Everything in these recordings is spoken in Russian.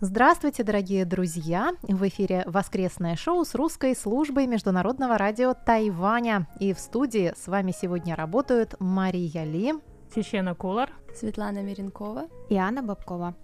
Здравствуйте, дорогие друзья! В эфире воскресное шоу с русской службой Международного радио Тайваня. И в студии с вами сегодня работают Мария Ли, Чечена Кулар, Светлана Миренкова и Анна Бабкова.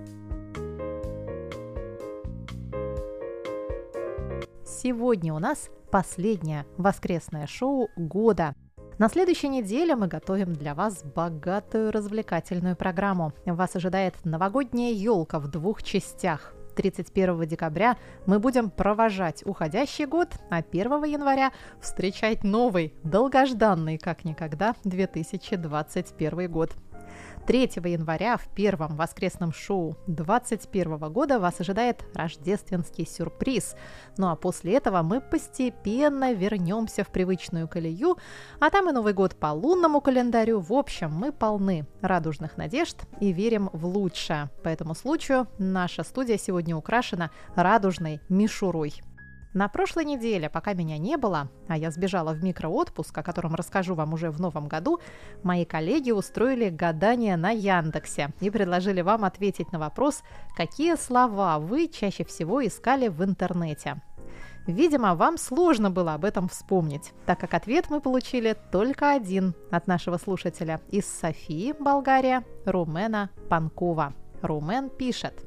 Сегодня у нас последнее воскресное шоу года. На следующей неделе мы готовим для вас богатую развлекательную программу. Вас ожидает новогодняя елка в двух частях. 31 декабря мы будем провожать уходящий год, а 1 января встречать новый, долгожданный, как никогда, 2021 год. 3 января в первом воскресном шоу 2021 года вас ожидает рождественский сюрприз. Ну а после этого мы постепенно вернемся в привычную колею, а там и Новый год по лунному календарю. В общем, мы полны радужных надежд и верим в лучшее. По этому случаю наша студия сегодня украшена радужной мишурой. На прошлой неделе, пока меня не было, а я сбежала в микроотпуск, о котором расскажу вам уже в новом году, мои коллеги устроили гадание на Яндексе и предложили вам ответить на вопрос, какие слова вы чаще всего искали в интернете. Видимо, вам сложно было об этом вспомнить, так как ответ мы получили только один от нашего слушателя из Софии, Болгария, Румена Панкова. Румен пишет.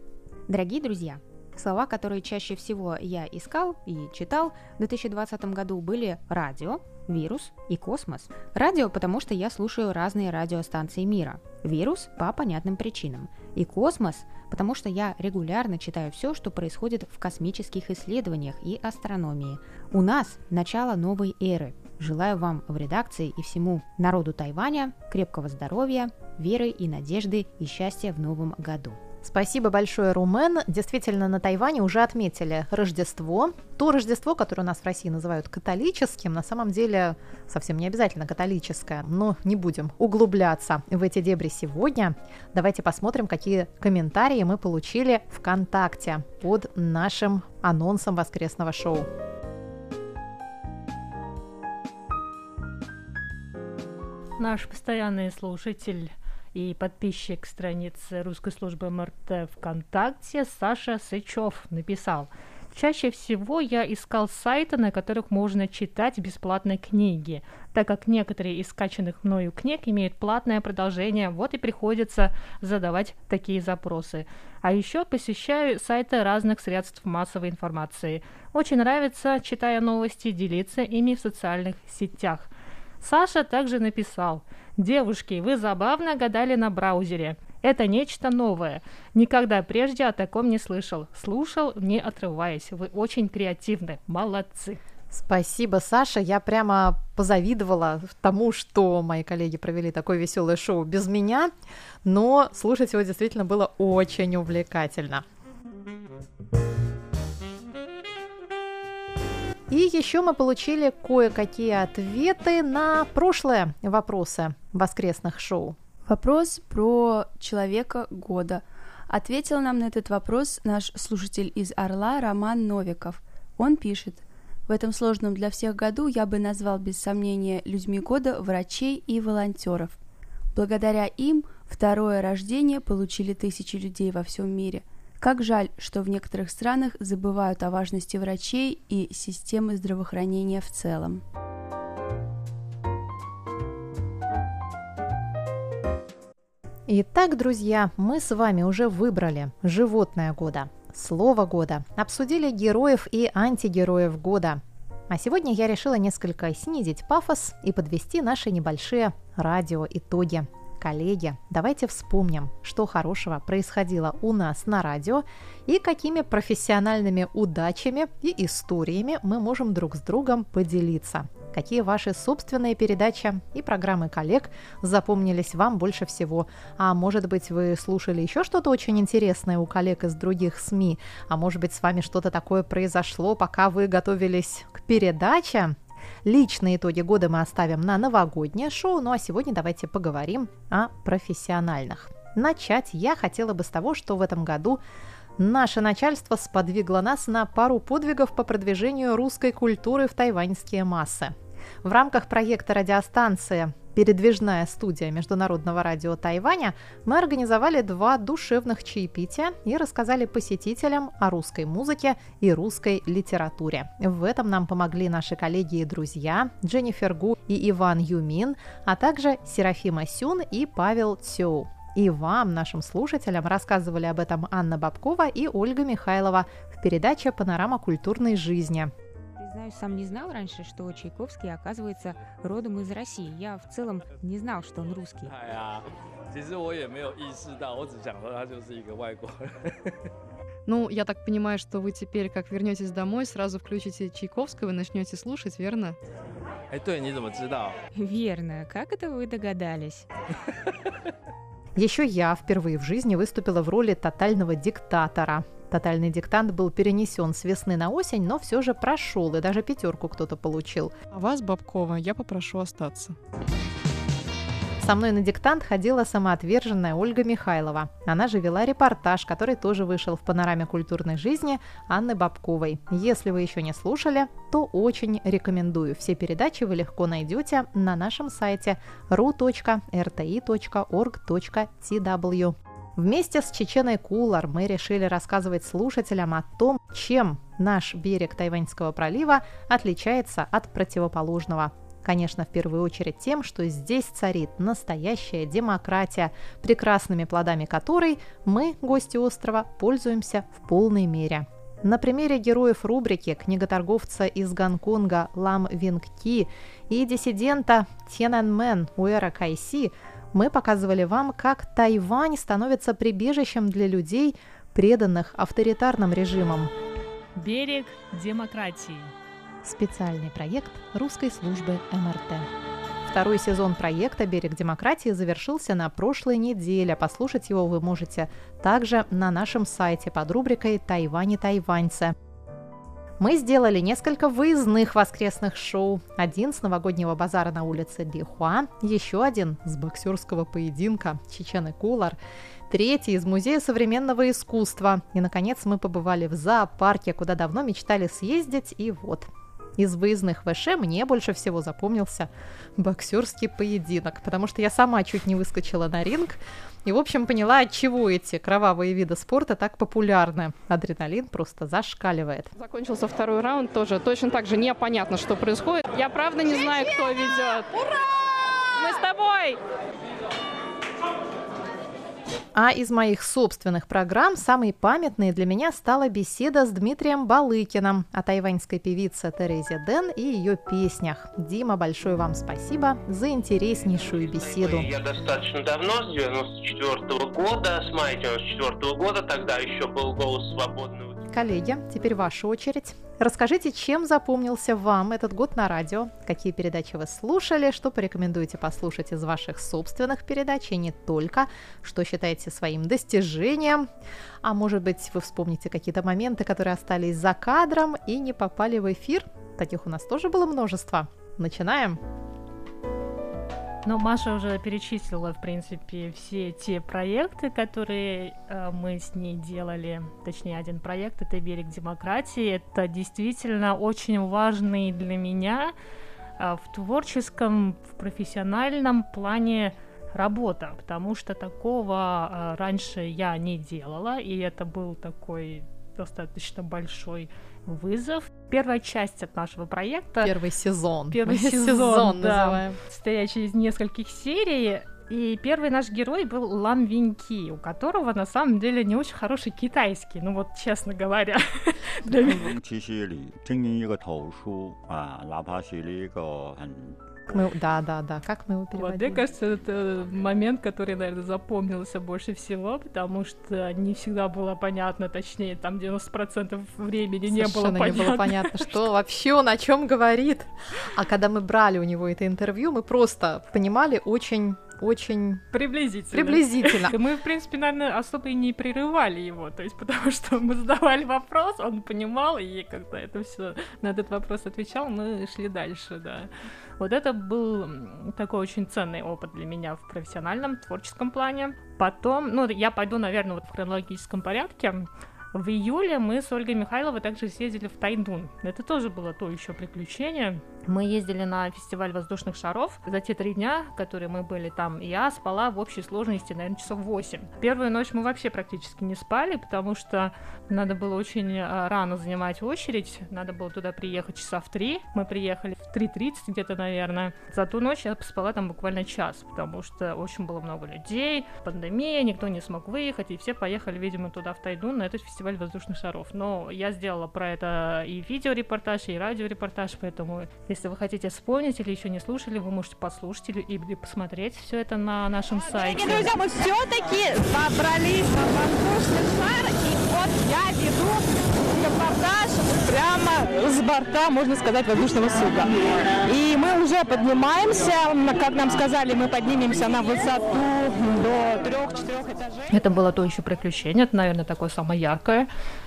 Дорогие друзья, Слова, которые чаще всего я искал и читал в 2020 году, были радио, вирус и космос. Радио, потому что я слушаю разные радиостанции мира. Вирус по понятным причинам. И космос, потому что я регулярно читаю все, что происходит в космических исследованиях и астрономии. У нас начало новой эры. Желаю вам в редакции и всему народу Тайваня крепкого здоровья, веры и надежды и счастья в новом году. Спасибо большое, Румен. Действительно, на Тайване уже отметили Рождество. То Рождество, которое у нас в России называют католическим, на самом деле совсем не обязательно католическое. Но не будем углубляться в эти дебри сегодня. Давайте посмотрим, какие комментарии мы получили ВКонтакте под нашим анонсом воскресного шоу. Наш постоянный слушатель и подписчик страницы русской службы МРТ ВКонтакте Саша Сычев написал Чаще всего я искал сайты, на которых можно читать бесплатные книги, так как некоторые из скачанных мною книг имеют платное продолжение, вот и приходится задавать такие запросы. А еще посещаю сайты разных средств массовой информации. Очень нравится, читая новости, делиться ими в социальных сетях. Саша также написал – Девушки, вы забавно гадали на браузере. Это нечто новое. Никогда прежде о таком не слышал. Слушал, не отрываясь. Вы очень креативны. Молодцы. Спасибо, Саша. Я прямо позавидовала тому, что мои коллеги провели такое веселое шоу без меня, но слушать его действительно было очень увлекательно. И еще мы получили кое-какие ответы на прошлые вопросы воскресных шоу. Вопрос про человека года. Ответил нам на этот вопрос наш слушатель из Орла Роман Новиков. Он пишет, в этом сложном для всех году я бы назвал без сомнения людьми года врачей и волонтеров. Благодаря им второе рождение получили тысячи людей во всем мире – как жаль, что в некоторых странах забывают о важности врачей и системы здравоохранения в целом. Итак, друзья, мы с вами уже выбрали животное года, слово года, обсудили героев и антигероев года. А сегодня я решила несколько снизить пафос и подвести наши небольшие радио-итоги Коллеги, давайте вспомним, что хорошего происходило у нас на радио и какими профессиональными удачами и историями мы можем друг с другом поделиться. Какие ваши собственные передачи и программы коллег запомнились вам больше всего? А может быть, вы слушали еще что-то очень интересное у коллег из других СМИ? А может быть, с вами что-то такое произошло, пока вы готовились к передаче? Личные итоги года мы оставим на новогоднее шоу, ну а сегодня давайте поговорим о профессиональных. Начать я хотела бы с того, что в этом году наше начальство сподвигло нас на пару подвигов по продвижению русской культуры в тайваньские массы. В рамках проекта радиостанции передвижная студия Международного радио Тайваня, мы организовали два душевных чаепития и рассказали посетителям о русской музыке и русской литературе. В этом нам помогли наши коллеги и друзья Дженнифер Гу и Иван Юмин, а также Серафима Сюн и Павел Цю. И вам, нашим слушателям, рассказывали об этом Анна Бабкова и Ольга Михайлова в передаче «Панорама культурной жизни». Признаюсь, сам не знал раньше, что Чайковский оказывается родом из России. Я в целом не знал, что он русский. Ну, я так понимаю, что вы теперь, как вернетесь домой, сразу включите Чайковского и начнете слушать, верно? Верно. Как это вы догадались? Еще я впервые в жизни выступила в роли тотального диктатора. Тотальный диктант был перенесен с весны на осень, но все же прошел, и даже пятерку кто-то получил. А вас, Бабкова, я попрошу остаться. Со мной на диктант ходила самоотверженная Ольга Михайлова. Она же вела репортаж, который тоже вышел в панораме культурной жизни Анны Бабковой. Если вы еще не слушали, то очень рекомендую. Все передачи вы легко найдете на нашем сайте ru.rti.org.tw. Вместе с Чеченой Кулар мы решили рассказывать слушателям о том, чем наш берег Тайваньского пролива отличается от противоположного. Конечно, в первую очередь тем, что здесь царит настоящая демократия, прекрасными плодами которой мы, гости острова, пользуемся в полной мере. На примере героев рубрики книготорговца из Гонконга Лам Винг Ки и диссидента Тяньаньмэн Уэра Кайси мы показывали вам, как Тайвань становится прибежищем для людей, преданных авторитарным режимам. Берег демократии. Специальный проект русской службы МРТ. Второй сезон проекта «Берег демократии» завершился на прошлой неделе. Послушать его вы можете также на нашем сайте под рубрикой «Тайвань и тайваньцы». Мы сделали несколько выездных воскресных шоу. Один с новогоднего базара на улице Дихуа, еще один с боксерского поединка Чечены Кулар, третий из Музея современного искусства. И, наконец, мы побывали в зоопарке, куда давно мечтали съездить, и вот, из выездных ВШ мне больше всего запомнился боксерский поединок, потому что я сама чуть не выскочила на ринг и, в общем, поняла, от чего эти кровавые виды спорта так популярны. Адреналин просто зашкаливает. Закончился второй раунд тоже. Точно так же непонятно, что происходит. Я правда не знаю, кто ведет. Ура! Мы с тобой! А из моих собственных программ самой памятной для меня стала беседа с Дмитрием Балыкиным о тайваньской певице Терезе Дэн и ее песнях. Дима, большое вам спасибо за интереснейшую беседу. Я достаточно давно, с 94 года, с мая 94 года, тогда еще был голос свободного Коллеги, теперь ваша очередь. Расскажите, чем запомнился вам этот год на радио, какие передачи вы слушали, что порекомендуете послушать из ваших собственных передач, и не только, что считаете своим достижением, а может быть вы вспомните какие-то моменты, которые остались за кадром и не попали в эфир. Таких у нас тоже было множество. Начинаем. Ну, Маша уже перечислила, в принципе, все те проекты, которые э, мы с ней делали. Точнее, один проект — это «Берег демократии». Это действительно очень важный для меня э, в творческом, в профессиональном плане работа, потому что такого э, раньше я не делала, и это был такой достаточно большой вызов. Первая часть от нашего проекта. Первый сезон. Первый сезон, сезон да, называем. Стоящий из нескольких серий. И первый наш герой был Лам Виньки, у которого на самом деле не очень хороший китайский, ну вот честно говоря. Мы, да, да, да. Как мы его переводили? Вот, мне кажется, это момент, который, наверное, запомнился больше всего, потому что не всегда было понятно, точнее, там 90% времени не было понятно. не было понятно, что вообще он о чем говорит. А когда мы брали у него это интервью, мы просто понимали очень очень Приблизительно. приблизительно. Мы, в принципе, наверное, особо и не прерывали его, то есть потому что мы задавали вопрос, он понимал, и как-то это все на этот вопрос отвечал, мы шли дальше, да. Вот это был такой очень ценный опыт для меня в профессиональном, творческом плане. Потом, ну, я пойду, наверное, вот в хронологическом порядке. В июле мы с Ольгой Михайловой также съездили в Тайдун. Это тоже было то еще приключение. Мы ездили на фестиваль воздушных шаров. За те три дня, которые мы были там, я спала в общей сложности, наверное, часов 8. Первую ночь мы вообще практически не спали, потому что надо было очень а, рано занимать очередь. Надо было туда приехать часа в 3. Мы приехали в 3.30 где-то, наверное. За ту ночь я поспала там буквально час, потому что очень было много людей, пандемия, никто не смог выехать, и все поехали, видимо, туда, в Тайдун, на этот фестиваль воздушных шаров. Но я сделала про это и видеорепортаж, и радиорепортаж, поэтому если вы хотите вспомнить или еще не слушали, вы можете послушать или, или посмотреть все это на нашем сайте. Дорогие друзья, мы все-таки добрались на воздушный шар, и вот я веду репортаж прямо с борта, можно сказать, воздушного судна. И мы уже поднимаемся, как нам сказали, мы поднимемся на высоту до трех-четырех этажей. Это было то еще приключение, это, наверное, такое самое яркое.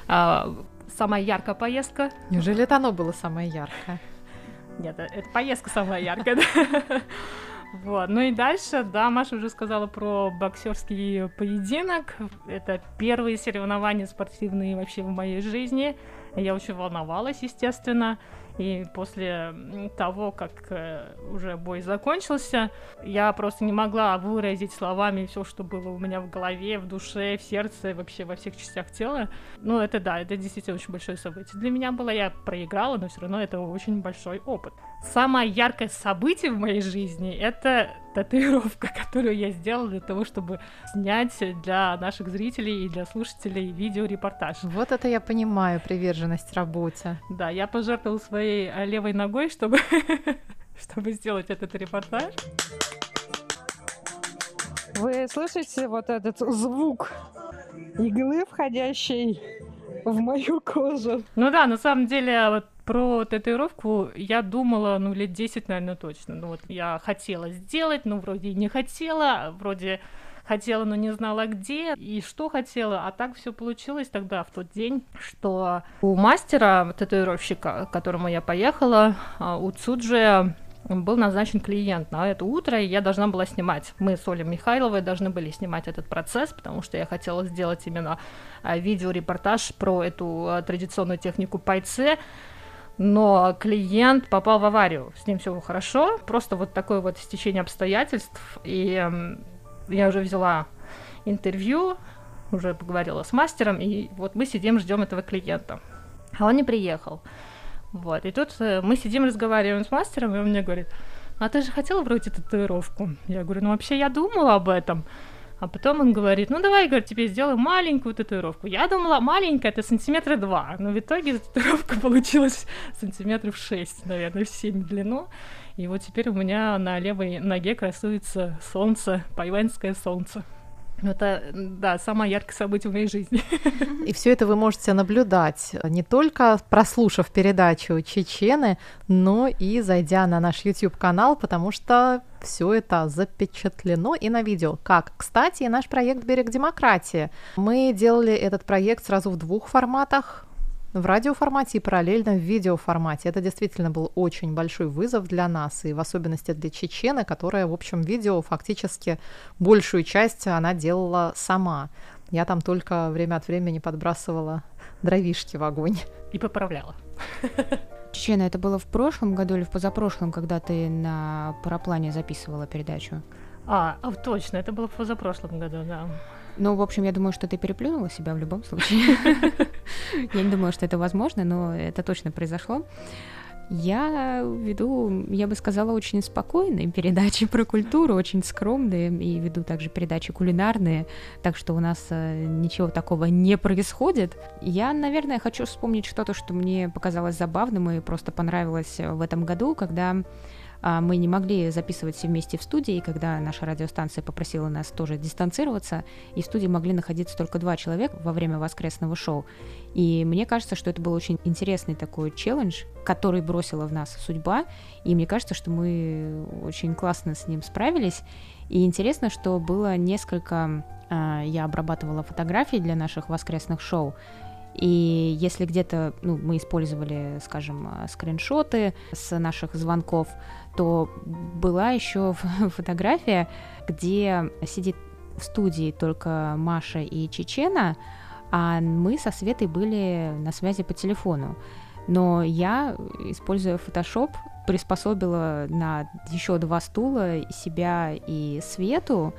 А, самая яркая поездка. Неужели это оно было самое яркое? Нет, э, это поездка самая яркая. Вот. Ну и дальше, да, Маша уже сказала про боксерский поединок. Это первые соревнования спортивные вообще в моей жизни. Я очень волновалась, естественно. И после того, как э, уже бой закончился, я просто не могла выразить словами все, что было у меня в голове, в душе, в сердце, вообще во всех частях тела. Ну, это да, это действительно очень большое событие. Для меня было, я проиграла, но все равно это очень большой опыт. Самое яркое событие в моей жизни — это татуировка, которую я сделала для того, чтобы снять для наших зрителей и для слушателей видеорепортаж. Вот это я понимаю, приверженность работе. Да, я пожертвовала своей э, левой ногой, чтобы, чтобы сделать этот репортаж. Вы слышите вот этот звук иглы, входящей в мою кожу? Ну да, на самом деле, вот про татуировку я думала, ну, лет 10, наверное, точно. Ну, вот я хотела сделать, но вроде не хотела, вроде хотела, но не знала где и что хотела, а так все получилось тогда, в тот день, что у мастера, татуировщика, к которому я поехала, а, у Цуджи был назначен клиент на это утро, и я должна была снимать. Мы с Олей Михайловой должны были снимать этот процесс, потому что я хотела сделать именно а, видеорепортаж про эту а, традиционную технику пайце, но клиент попал в аварию, с ним все хорошо, просто вот такое вот стечение обстоятельств, и я уже взяла интервью, уже поговорила с мастером, и вот мы сидим, ждем этого клиента. А он не приехал. Вот, и тут э, мы сидим, разговариваем с мастером, и он мне говорит, а ты же хотела вроде татуировку? Я говорю, ну вообще я думала об этом. А потом он говорит, ну давай, говорит, тебе сделаем маленькую татуировку. Я думала, маленькая, это сантиметра два, но в итоге татуировка получилась сантиметров шесть, наверное, в семь длину. И вот теперь у меня на левой ноге красуется солнце, пайванское солнце. Это, да, самое яркое событие в моей жизни. И все это вы можете наблюдать, не только прослушав передачу Чечены, но и зайдя на наш YouTube-канал, потому что все это запечатлено и на видео. Как, кстати, наш проект «Берег демократии». Мы делали этот проект сразу в двух форматах в радиоформате и параллельно в видеоформате. Это действительно был очень большой вызов для нас, и в особенности для Чечены, которая, в общем, видео фактически большую часть она делала сама. Я там только время от времени подбрасывала дровишки в огонь. И поправляла. Чечена, это было в прошлом году или в позапрошлом, когда ты на параплане записывала передачу? А, а, точно, это было в позапрошлом году, да. Ну, в общем, я думаю, что ты переплюнула себя в любом случае. Я не думаю, что это возможно, но это точно произошло. Я веду, я бы сказала, очень спокойные передачи про культуру, очень скромные, и веду также передачи кулинарные, так что у нас э, ничего такого не происходит. Я, наверное, хочу вспомнить что-то, что мне показалось забавным и просто понравилось в этом году, когда мы не могли записывать все вместе в студии, и когда наша радиостанция попросила нас тоже дистанцироваться, и в студии могли находиться только два человека во время воскресного шоу. И мне кажется, что это был очень интересный такой челлендж, который бросила в нас судьба, и мне кажется, что мы очень классно с ним справились. И интересно, что было несколько... А, я обрабатывала фотографии для наших воскресных шоу, и если где-то ну, мы использовали, скажем, а, скриншоты с наших звонков, то была еще фотография, где сидит в студии только Маша и Чечена, а мы со Светой были на связи по телефону. Но я, используя Photoshop, приспособила на еще два стула себя и Свету,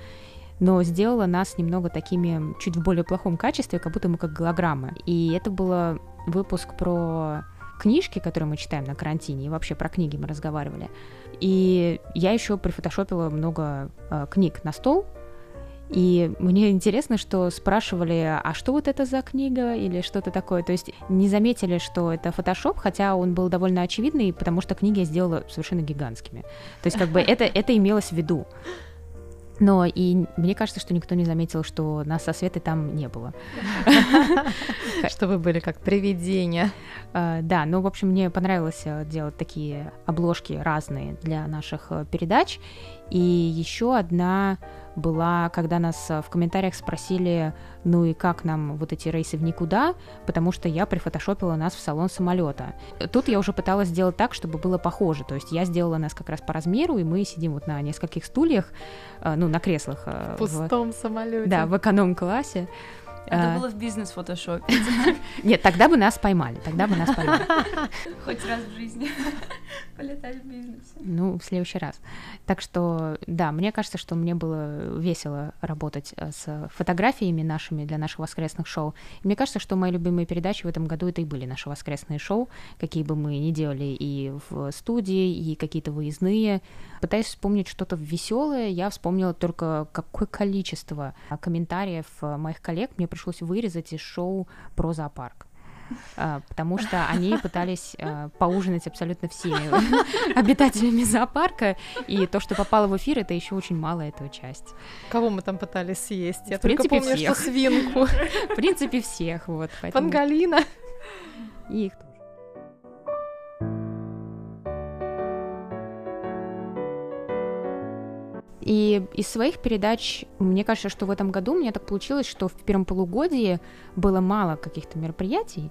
но сделала нас немного такими чуть в более плохом качестве, как будто мы как голограммы. И это был выпуск про книжки, которые мы читаем на карантине, и вообще про книги мы разговаривали. И я еще прифотошопила много э, книг на стол, и мне интересно, что спрашивали, а что вот это за книга или что-то такое. То есть не заметили, что это фотошоп, хотя он был довольно очевидный, потому что книги я сделала совершенно гигантскими. То есть как бы это, это имелось в виду. Но и мне кажется, что никто не заметил, что нас со Светой там не было. Что вы были как привидения. А, да, ну, в общем, мне понравилось э, делать такие обложки разные для наших э, передач. И еще одна была, когда нас э, в комментариях спросили, ну и как нам вот эти рейсы в никуда, потому что я прифотошопила нас в салон самолета. Тут я уже пыталась сделать так, чтобы было похоже, то есть я сделала нас как раз по размеру, и мы сидим вот на нескольких стульях, э, ну, на креслах. Э, в пустом в, самолете. Да, в эконом-классе. Это а... было в бизнес-фотошопе. Нет, тогда бы нас поймали, тогда бы нас поймали. Хоть раз в жизни полетать в бизнесе. Ну, в следующий раз. Так что, да, мне кажется, что мне было весело работать э, с фотографиями нашими для наших воскресных шоу. И мне кажется, что мои любимые передачи в этом году это и были наши воскресные шоу, какие бы мы ни делали и в студии, и какие-то выездные. Пытаясь вспомнить что-то веселое, я вспомнила только какое количество комментариев моих коллег мне пришлось вырезать из шоу про зоопарк потому что они пытались а, поужинать абсолютно всеми обитателями зоопарка, и то, что попало в эфир, это еще очень мало этого часть. Кого мы там пытались съесть? Я в только принципе, помню, всех. что свинку. В принципе, всех. Вот, поэтому... Пангалина. И их И из своих передач, мне кажется, что в этом году у меня так получилось, что в первом полугодии было мало каких-то мероприятий,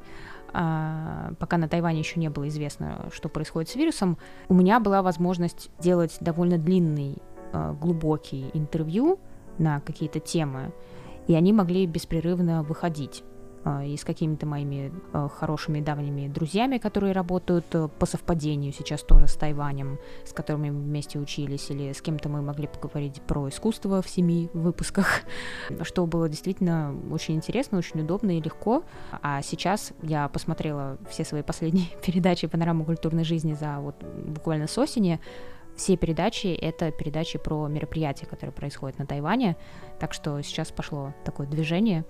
а, пока на Тайване еще не было известно, что происходит с вирусом, у меня была возможность делать довольно длинный, а, глубокий интервью на какие-то темы, и они могли беспрерывно выходить. А, и с какими-то моими а, хорошими давними друзьями, которые работают э, по совпадению сейчас тоже с Тайванем, с которыми мы вместе учились, или с кем-то мы могли поговорить про искусство в семи выпусках, что было действительно очень интересно, очень удобно и легко. А сейчас я посмотрела все свои последние передачи «Панорама культурной жизни» за вот буквально с осени, все передачи — это передачи про мероприятия, которые происходят на Тайване, так что сейчас пошло такое движение.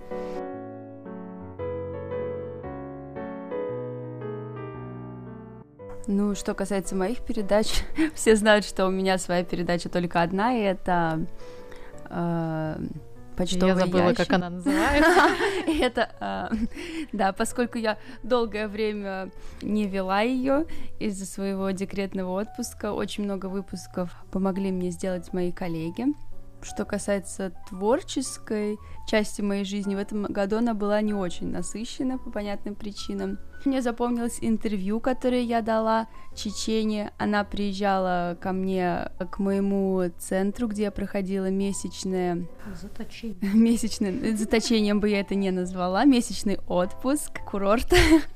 Ну, что касается моих передач, все знают, что у меня своя передача только одна, и это э, почтовый Я забыла, ящик. как она называется. Это, э, да, поскольку я долгое время не вела ее из-за своего декретного отпуска, очень много выпусков помогли мне сделать мои коллеги. Что касается творческой части моей жизни, в этом году она была не очень насыщена по понятным причинам. Мне запомнилось интервью, которое я дала Чечене. Она приезжала ко мне, к моему центру, где я проходила месячное... Заточение. Месячное... Заточением бы я это не назвала. Месячный отпуск, курорт,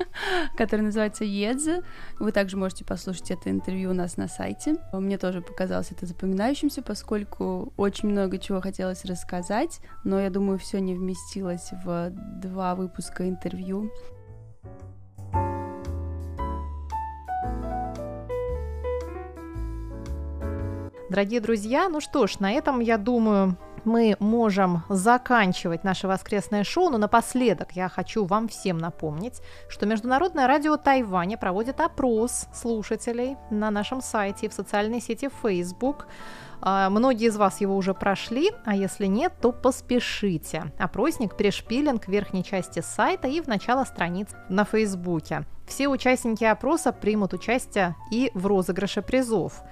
который называется Едзе. Вы также можете послушать это интервью у нас на сайте. Мне тоже показалось это запоминающимся, поскольку очень много чего хотелось рассказать, но я думаю, все не вместилось в два выпуска интервью. Дорогие друзья, ну что ж, на этом, я думаю, мы можем заканчивать наше воскресное шоу, но напоследок я хочу вам всем напомнить, что Международное радио Тайваня проводит опрос слушателей на нашем сайте и в социальной сети Facebook. А, многие из вас его уже прошли, а если нет, то поспешите. Опросник пришпилен к верхней части сайта и в начало страниц на Фейсбуке. Все участники опроса примут участие и в розыгрыше призов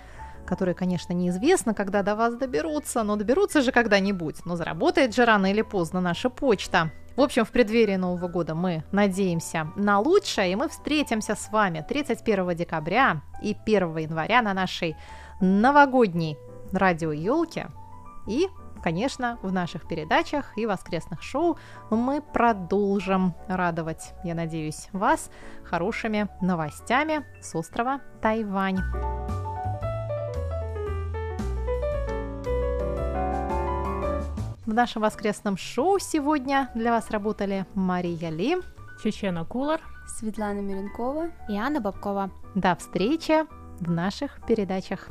которые, конечно, неизвестно, когда до вас доберутся, но доберутся же когда-нибудь. Но заработает же рано или поздно наша почта. В общем, в преддверии Нового года мы надеемся на лучшее, и мы встретимся с вами 31 декабря и 1 января на нашей новогодней радио елки и конечно, в наших передачах и воскресных шоу мы продолжим радовать, я надеюсь, вас хорошими новостями с острова Тайвань. В нашем воскресном шоу сегодня для вас работали Мария Ли, Чечена Кулар, Светлана Миренкова и Анна Бабкова. До встречи в наших передачах.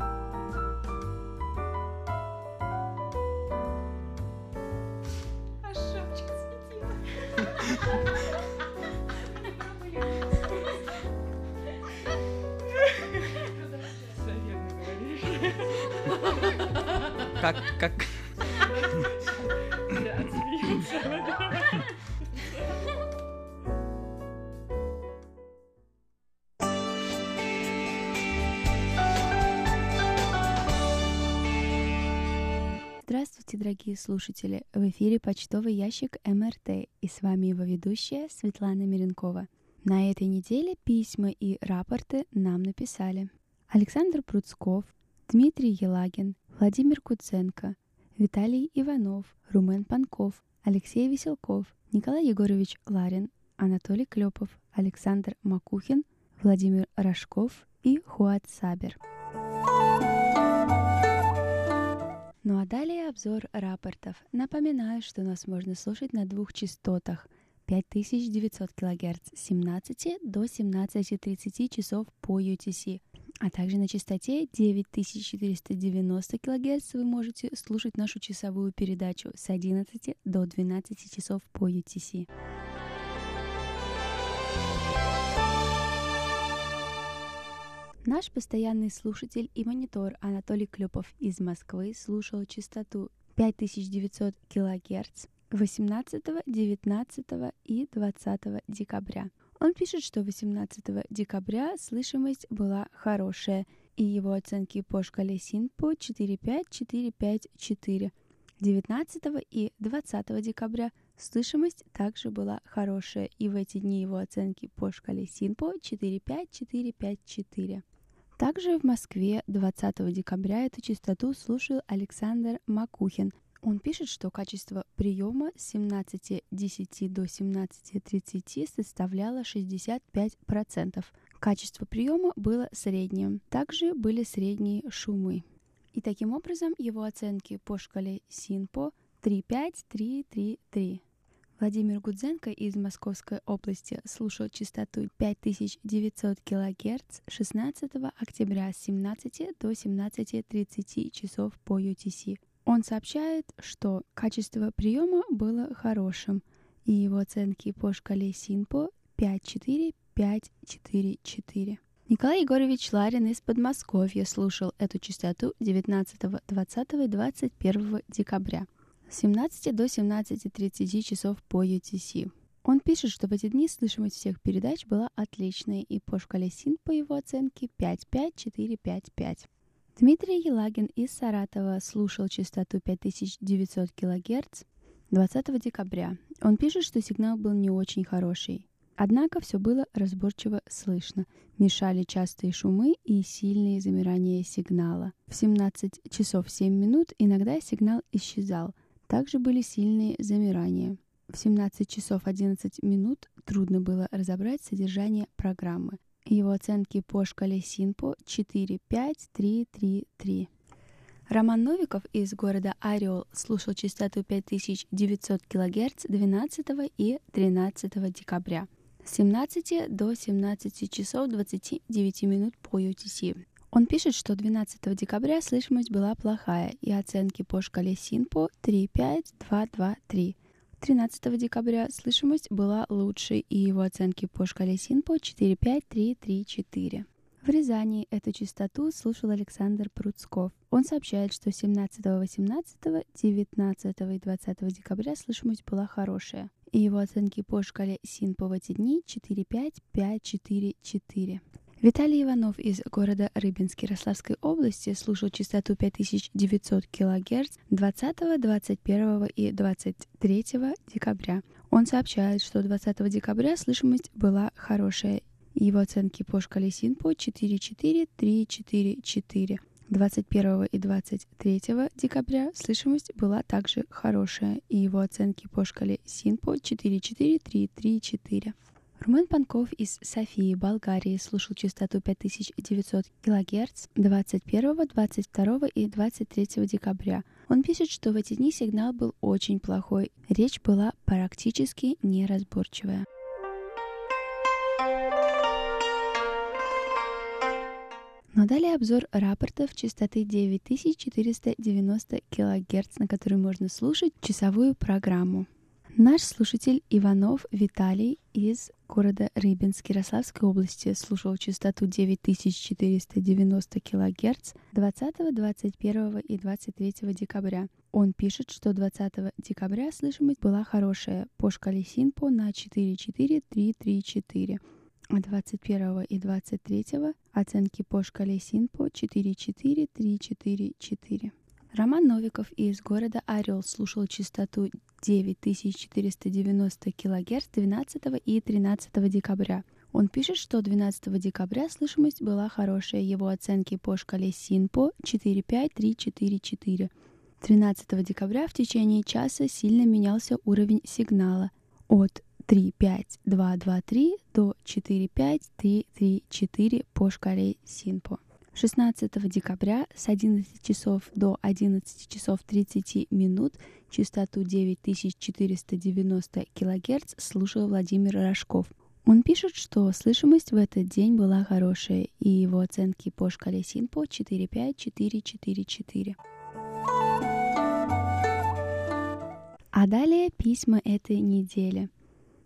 Как, как... дорогие слушатели! В эфире почтовый ящик МРТ и с вами его ведущая Светлана Миренкова. На этой неделе письма и рапорты нам написали Александр Пруцков, Дмитрий Елагин, Владимир Куценко, Виталий Иванов, Румен Панков, Алексей Веселков, Николай Егорович Ларин, Анатолий Клепов, Александр Макухин, Владимир Рожков и Хуат Сабер. Ну а далее обзор рапортов. Напоминаю, что нас можно слушать на двух частотах 5900 кГц с 17 до 17.30 часов по UTC, а также на частоте 9490 кГц вы можете слушать нашу часовую передачу с 11 до 12 часов по UTC. Наш постоянный слушатель и монитор Анатолий Клепов из Москвы слушал частоту 5900 кГц 18, 19 и 20 декабря. Он пишет, что 18 декабря слышимость была хорошая, и его оценки по шкале СИНПО 45454. 19 и 20 декабря слышимость также была хорошая, и в эти дни его оценки по шкале СИНПО 45454. Также в Москве 20 декабря эту частоту слушал Александр Макухин. Он пишет, что качество приема с 17.10 до 17.30 составляло 65%. Качество приема было средним. Также были средние шумы. И таким образом его оценки по шкале СИНПО 35333. Владимир Гудзенко из Московской области слушал частоту 5900 кГц 16 октября с 17 до 17.30 часов по UTC. Он сообщает, что качество приема было хорошим, и его оценки по шкале СИНПО 54544. Николай Егорович Ларин из Подмосковья слушал эту частоту 19, 20 и 21 декабря с 17 до 17.30 часов по UTC. Он пишет, что в эти дни слышимость всех передач была отличной, и по шкале СИН по его оценке 55455. Дмитрий Елагин из Саратова слушал частоту 5900 кГц 20 декабря. Он пишет, что сигнал был не очень хороший. Однако все было разборчиво слышно. Мешали частые шумы и сильные замирания сигнала. В 17 часов 7 минут иногда сигнал исчезал. Также были сильные замирания. В 17 часов 11 минут трудно было разобрать содержание программы. Его оценки по шкале СИНПО 45333. Роман Новиков из города Орел слушал частоту 5900 кГц 12 и 13 декабря с 17 до 17 часов 29 минут по UTC. Он пишет, что 12 декабря слышимость была плохая, и оценки по шкале Синпо 3-5-2-2-3. 13 декабря слышимость была лучше, и его оценки по шкале Синпо 4-5-3-3-4. В Рязани эту частоту слушал Александр Пруцков. Он сообщает, что 17, 18, 19 и 20 декабря слышимость была хорошая. И его оценки по шкале СИНПО в эти дни 4-5, 5-4-4. Виталий Иванов из города Рыбинск Ярославской области слушал частоту 5900 кГц 20, 21 и 23 декабря. Он сообщает, что 20 декабря слышимость была хорошая его оценки по шкале СИНПО 4-4, 3-4-4. 21 и 23 декабря слышимость была также хорошая, и его оценки по шкале СИНПО 4-4-3-3-4. Румен Панков из Софии, Болгарии, слушал частоту 5900 кГц 21, 22 и 23 декабря. Он пишет, что в эти дни сигнал был очень плохой, речь была практически неразборчивая. Но далее обзор рапортов частоты 9490 кГц, на которой можно слушать часовую программу. Наш слушатель Иванов Виталий из города Рыбинск Ярославской области слушал частоту 9490 кГц 20, 21 и 23 декабря. Он пишет, что 20 декабря слышимость была хорошая по шкале Синпо на 44334 а 21 и 23 оценки по шкале СИНПО 4-4-3-4-4. Роман Новиков из города Орел слушал частоту 9490 кГц 12 и 13 декабря. Он пишет, что 12 декабря слышимость была хорошая, его оценки по шкале СИНПО 4-5-3-4-4. 13 декабря в течение часа сильно менялся уровень сигнала от 3, 5, 2, 2, 3 до 4, 5, 3, 3, 4 по шкале Синпо. 16 декабря с 11 часов до 11 часов 30 минут частоту 9490 кГц слушал Владимир Рожков. Он пишет, что слышимость в этот день была хорошая, и его оценки по шкале Синпо 45444. А далее письма этой недели –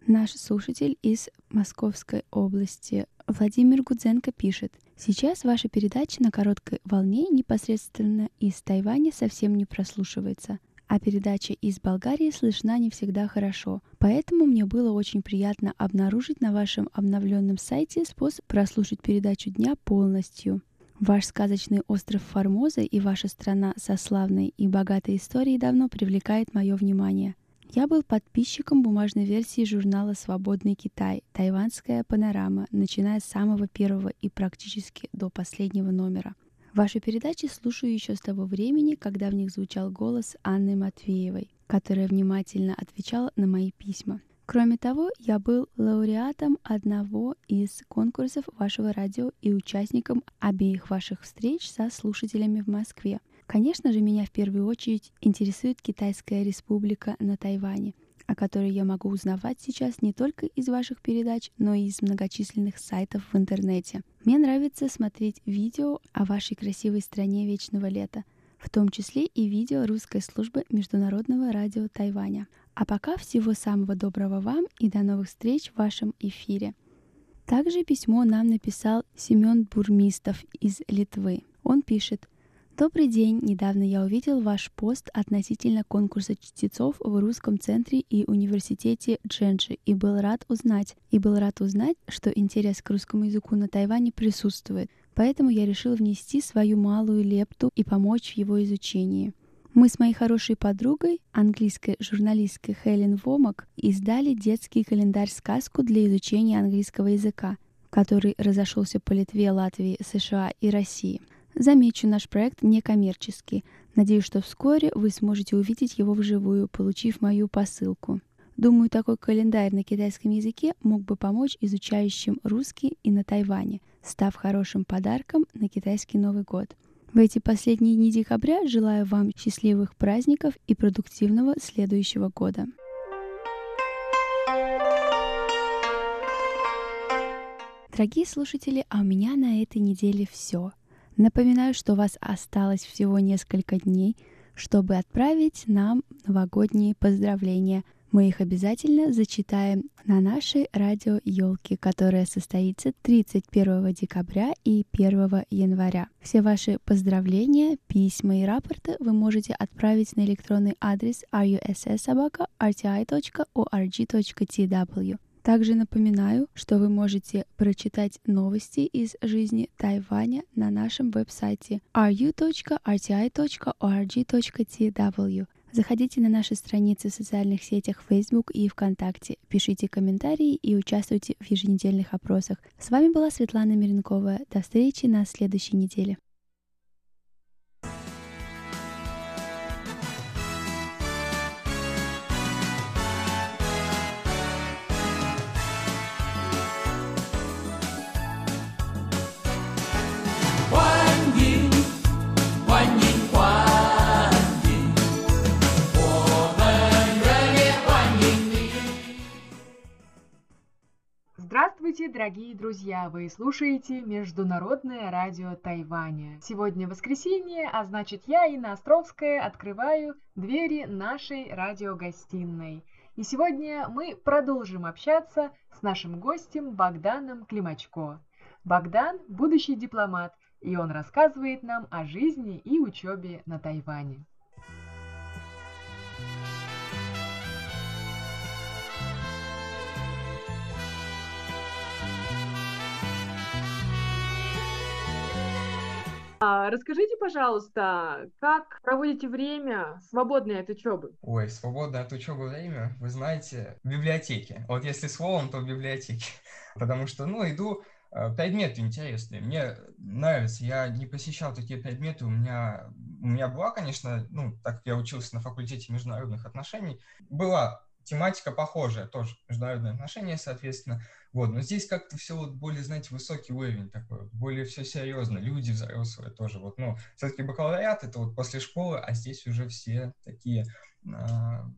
Наш слушатель из Московской области Владимир Гудзенко пишет. Сейчас ваша передача на короткой волне непосредственно из Тайваня совсем не прослушивается, а передача из Болгарии слышна не всегда хорошо. Поэтому мне было очень приятно обнаружить на вашем обновленном сайте способ прослушать передачу дня полностью. Ваш сказочный остров Формоза и ваша страна со славной и богатой историей давно привлекает мое внимание – я был подписчиком бумажной версии журнала «Свободный Китай» «Тайванская панорама», начиная с самого первого и практически до последнего номера. Ваши передачи слушаю еще с того времени, когда в них звучал голос Анны Матвеевой, которая внимательно отвечала на мои письма. Кроме того, я был лауреатом одного из конкурсов вашего радио и участником обеих ваших встреч со слушателями в Москве – Конечно же, меня в первую очередь интересует Китайская республика на Тайване, о которой я могу узнавать сейчас не только из ваших передач, но и из многочисленных сайтов в интернете. Мне нравится смотреть видео о вашей красивой стране вечного лета, в том числе и видео русской службы Международного радио Тайваня. А пока всего самого доброго вам и до новых встреч в вашем эфире. Также письмо нам написал Семен Бурмистов из Литвы. Он пишет – Добрый день! Недавно я увидел ваш пост относительно конкурса чтецов в русском центре и университете Дженджи и был рад узнать, и был рад узнать, что интерес к русскому языку на Тайване присутствует. Поэтому я решил внести свою малую лепту и помочь в его изучении. Мы с моей хорошей подругой, английской журналисткой Хелен Вомак, издали детский календарь-сказку для изучения английского языка, который разошелся по Литве, Латвии, США и России – Замечу, наш проект некоммерческий. Надеюсь, что вскоре вы сможете увидеть его вживую, получив мою посылку. Думаю, такой календарь на китайском языке мог бы помочь изучающим русский и на Тайване, став хорошим подарком на китайский Новый год. В эти последние дни декабря желаю вам счастливых праздников и продуктивного следующего года. Дорогие слушатели, а у меня на этой неделе все – Напоминаю, что у вас осталось всего несколько дней, чтобы отправить нам новогодние поздравления. Мы их обязательно зачитаем на нашей радио елки, которая состоится 31 декабря и 1 января. Все ваши поздравления, письма и рапорты вы можете отправить на электронный адрес russsobaka.rti.org.tw. Также напоминаю, что вы можете прочитать новости из жизни Тайваня на нашем веб-сайте ru.rti.org.tw. Заходите на наши страницы в социальных сетях Facebook и ВКонтакте, пишите комментарии и участвуйте в еженедельных опросах. С вами была Светлана Миренкова. До встречи на следующей неделе. Здравствуйте, дорогие друзья! Вы слушаете Международное радио Тайваня. Сегодня воскресенье, а значит я, Инна Островская, открываю двери нашей радиогостиной. И сегодня мы продолжим общаться с нашим гостем Богданом Климачко. Богдан – будущий дипломат, и он рассказывает нам о жизни и учебе на Тайване. А, расскажите, пожалуйста, как проводите время свободное от учебы? Ой, свободное от учебы время, вы знаете, в библиотеке. Вот если словом, то в библиотеке. Потому что, ну, иду э, предметы интересные. Мне нравится, я не посещал такие предметы. У меня, у меня была, конечно, ну, так как я учился на факультете международных отношений, была тематика похожая, тоже международные отношения, соответственно. Вот, но здесь как-то все вот более, знаете, высокий уровень такой, более все серьезно, люди взрослые тоже, вот, ну, все-таки бакалавриат это вот после школы, а здесь уже все такие э,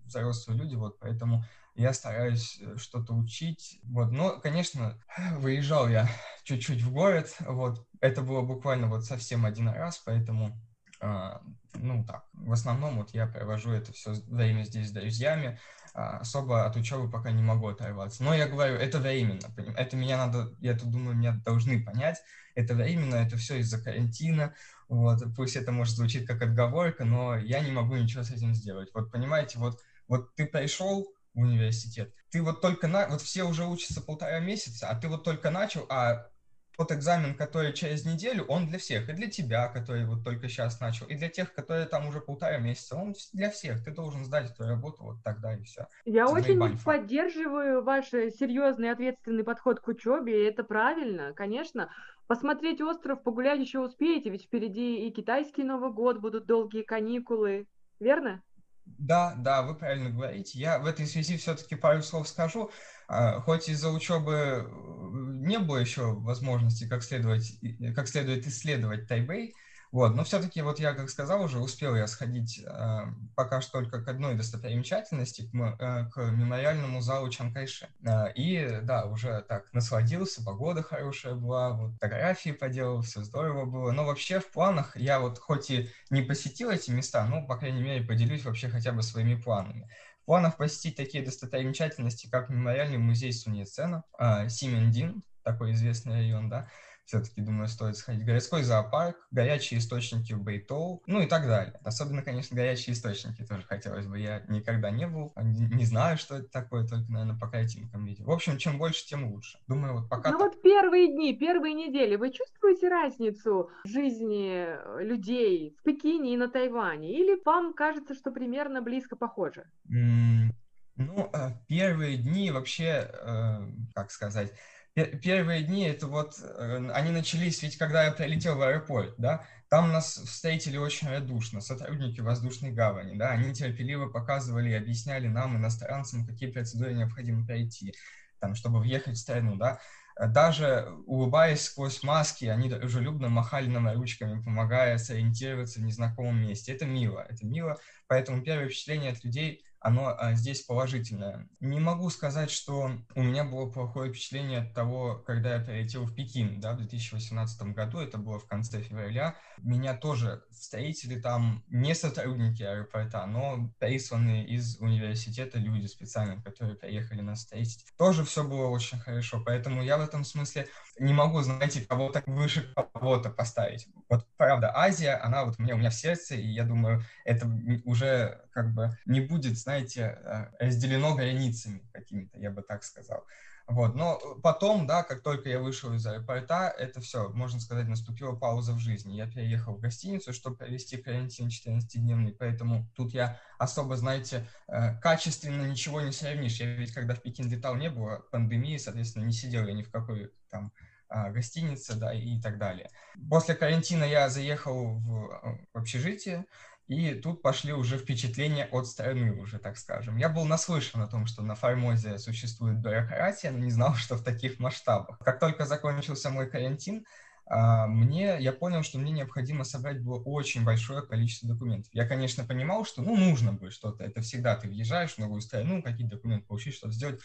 взрослые люди, вот, поэтому я стараюсь э, что-то учить, вот, но, конечно, выезжал я чуть-чуть в город, вот, это было буквально вот совсем один раз, поэтому э, ну так, в основном вот я провожу это все время здесь с друзьями, а, особо от учебы пока не могу оторваться. Но я говорю, это временно. Это меня надо, я тут думаю, меня должны понять. Это временно, это все из-за карантина. Вот, пусть это может звучит как отговорка, но я не могу ничего с этим сделать. Вот понимаете, вот, вот ты пришел в университет, ты вот только на, вот все уже учатся полтора месяца, а ты вот только начал, а тот экзамен, который через неделю, он для всех. И для тебя, который вот только сейчас начал, и для тех, которые там уже полтора месяца. Он для всех. Ты должен сдать эту работу вот тогда и все. Я очень поддерживаю ваш серьезный ответственный подход к учебе. И это правильно, конечно. Посмотреть остров, погулять еще успеете, ведь впереди и китайский Новый год, будут долгие каникулы. Верно? Да, да, вы правильно говорите. Я в этой связи все-таки пару слов скажу. А, хоть из-за учебы э, не было еще возможности как, следовать, как следует исследовать Тайбэй, вот, но все-таки, вот я, как сказал уже, успел я сходить э, пока что только к одной достопримечательности, к, э, к мемориальному залу Чанкайши. Э, и, да, уже так насладился, погода хорошая была, вот, фотографии поделал, все здорово было. Но вообще в планах я вот хоть и не посетил эти места, ну, по крайней мере, поделюсь вообще хотя бы своими планами планах посетить такие достопримечательности, как мемориальный музей Суньяцена, э, Симендин, такой известный район, да, все-таки, думаю, стоит сходить. Городской зоопарк, горячие источники в Бейтоу, ну и так далее. Особенно, конечно, горячие источники тоже хотелось бы. Я никогда не был, не, не знаю, что это такое, только, наверное, по картинкам видел. В общем, чем больше, тем лучше. Думаю, вот пока... Ну вот первые дни, первые недели, вы чувствуете разницу в жизни людей в Пекине и на Тайване? Или вам кажется, что примерно близко похоже? Mm, ну, э, первые дни вообще, э, как сказать первые дни, это вот, э, они начались ведь, когда я прилетел в аэропорт, да, там нас встретили очень радушно, сотрудники воздушной гавани, да, они терпеливо показывали и объясняли нам, иностранцам, какие процедуры необходимо пройти, там, чтобы въехать в страну, да, даже улыбаясь сквозь маски, они дружелюбно махали нам ручками, помогая сориентироваться в незнакомом месте. Это мило, это мило, поэтому первое впечатление от людей оно а, здесь положительное. Не могу сказать, что у меня было плохое впечатление от того, когда я прилетел в Пекин, да, в 2018 году, это было в конце февраля. Меня тоже встретили там не сотрудники аэропорта, но присланные из университета люди специально, которые приехали нас встретить. Тоже все было очень хорошо, поэтому я в этом смысле не могу, знаете, кого-то выше кого-то поставить. Вот правда, Азия, она вот мне, у меня в сердце, и я думаю, это уже как бы не будет, знаете, э, разделено границами какими-то, я бы так сказал. Вот. Но потом, да, как только я вышел из аэропорта, это все, можно сказать, наступила пауза в жизни. Я переехал в гостиницу, чтобы провести карантин 14-дневный, поэтому тут я особо, знаете, э, качественно ничего не сравнишь. Я ведь когда в Пекин летал, не было пандемии, соответственно, не сидел я ни в какой там а, гостинице, да, и так далее. После карантина я заехал в, в общежитие, и тут пошли уже впечатления от страны уже, так скажем. Я был наслышан о том, что на Формозе существует бюрократия, но не знал, что в таких масштабах. Как только закончился мой карантин, а, мне, я понял, что мне необходимо собрать было очень большое количество документов. Я, конечно, понимал, что, ну, нужно будет что-то. Это всегда ты въезжаешь в новую страну, какие документы получить, что-то сделать.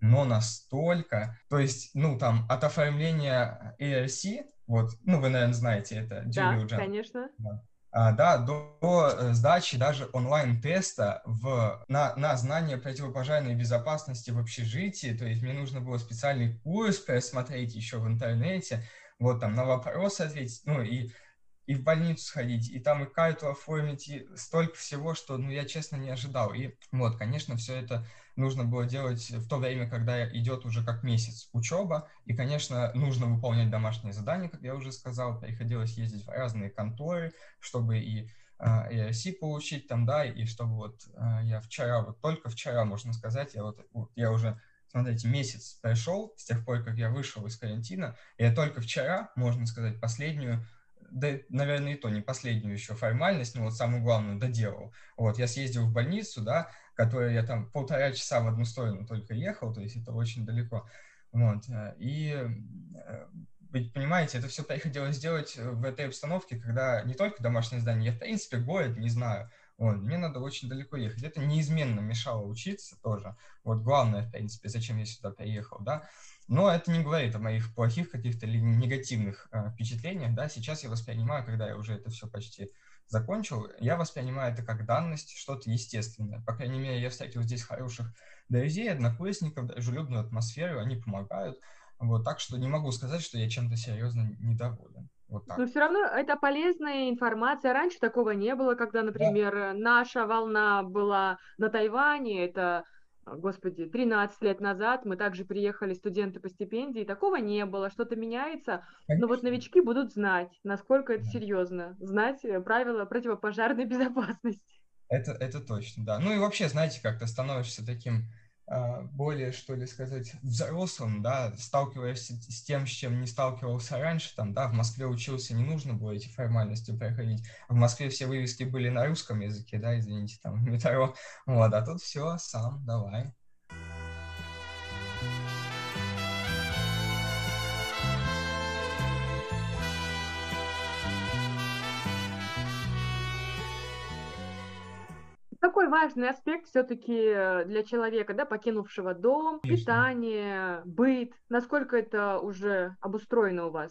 Но настолько, то есть, ну, там, от оформления ARC, вот, ну, вы, наверное, знаете это, Да, конечно. Да а, да, до, до э, сдачи даже онлайн-теста в, на, на знание противопожарной безопасности в общежитии, то есть мне нужно было специальный курс просмотреть еще в интернете, вот там на вопросы ответить, ну и и в больницу сходить, и там и карту оформить, и столько всего, что, ну, я честно не ожидал. И вот, конечно, все это нужно было делать в то время, когда идет уже как месяц учеба, и, конечно, нужно выполнять домашние задания, как я уже сказал, приходилось ездить в разные конторы, чтобы и а, ERC получить там, да, и чтобы вот а, я вчера, вот только вчера, можно сказать, я вот, я уже смотрите, месяц прошел с тех пор, как я вышел из карантина, я только вчера, можно сказать, последнюю да, наверное, и то не последнюю еще формальность, но вот самую главную доделал. Вот, я съездил в больницу, да, которая я там полтора часа в одну сторону только ехал, то есть это очень далеко. Вот, э, и э, ведь, понимаете, это все приходилось сделать в этой обстановке, когда не только домашнее здание, я, в принципе, город не знаю, вот, мне надо очень далеко ехать. Это неизменно мешало учиться тоже. Вот главное, в принципе, зачем я сюда приехал, да. Но это не говорит о моих плохих каких-то или негативных э, впечатлениях, да. Сейчас я воспринимаю, когда я уже это все почти закончил, я воспринимаю это как данность, что-то естественное. По крайней мере, я встретил здесь хороших друзей, одноклассников, дружелюбную атмосферу, они помогают. Вот, так что не могу сказать, что я чем-то серьезно недоволен. Вот так. Но все равно это полезная информация. Раньше такого не было, когда, например, да. наша волна была на Тайване, это господи, 13 лет назад мы также приехали студенты по стипендии, такого не было, что-то меняется, Конечно. но вот новички будут знать, насколько это да. серьезно, знать э, правила противопожарной безопасности. Это, это точно, да. Ну и вообще, знаете, как то становишься таким а, более, что ли сказать, взрослым, да, сталкиваясь с тем, с чем не сталкивался раньше, там, да, в Москве учился, не нужно было эти формальности проходить. В Москве все вывески были на русском языке, да, извините, там, метро, вот, а тут все сам, давай. Такой важный аспект все-таки э, для человека, да, покинувшего дом, Конечно. питание, быт. Насколько это уже обустроено у вас?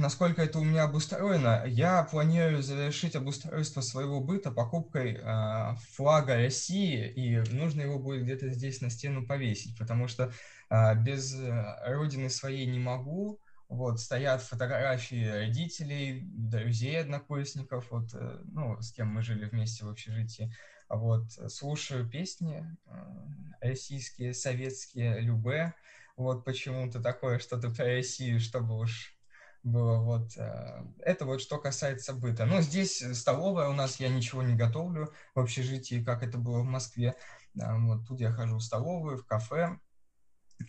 Насколько это у меня обустроено? Я планирую завершить обустройство своего быта покупкой э, флага России, и нужно его будет где-то здесь на стену повесить, потому что э, без родины своей не могу. Вот, стоят фотографии родителей, друзей, однокурсников, вот, э, ну, с кем мы жили вместе в общежитии. Вот, слушаю песни российские, советские, любые. Вот почему-то такое что-то про Россию, чтобы уж было вот... Э, это вот что касается быта. Но здесь столовая у нас, я ничего не готовлю в общежитии, как это было в Москве. Вот тут я хожу в столовую, в кафе.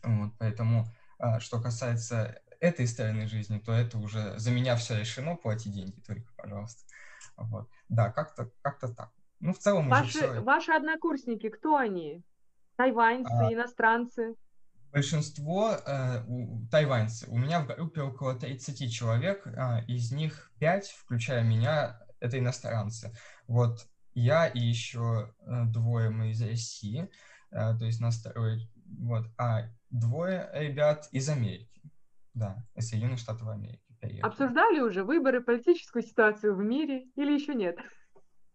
Вот, поэтому, а, что касается этой стороны жизни, то это уже за меня все решено, плати деньги только, пожалуйста. Вот. Да, как-то как так. Ну, в целом ваши, уже все. Ваши однокурсники, кто они? Тайваньцы, а, иностранцы? Большинство э, у, тайваньцы. У меня в группе около 30 человек, э, из них 5, включая меня, это иностранцы. Вот я и еще э, двое мы из России, то есть нас трое, вот, а двое ребят из Америки, да, из Соединенных Штатов Америки. Приехали. Обсуждали уже выборы, политическую ситуацию в мире или еще нет?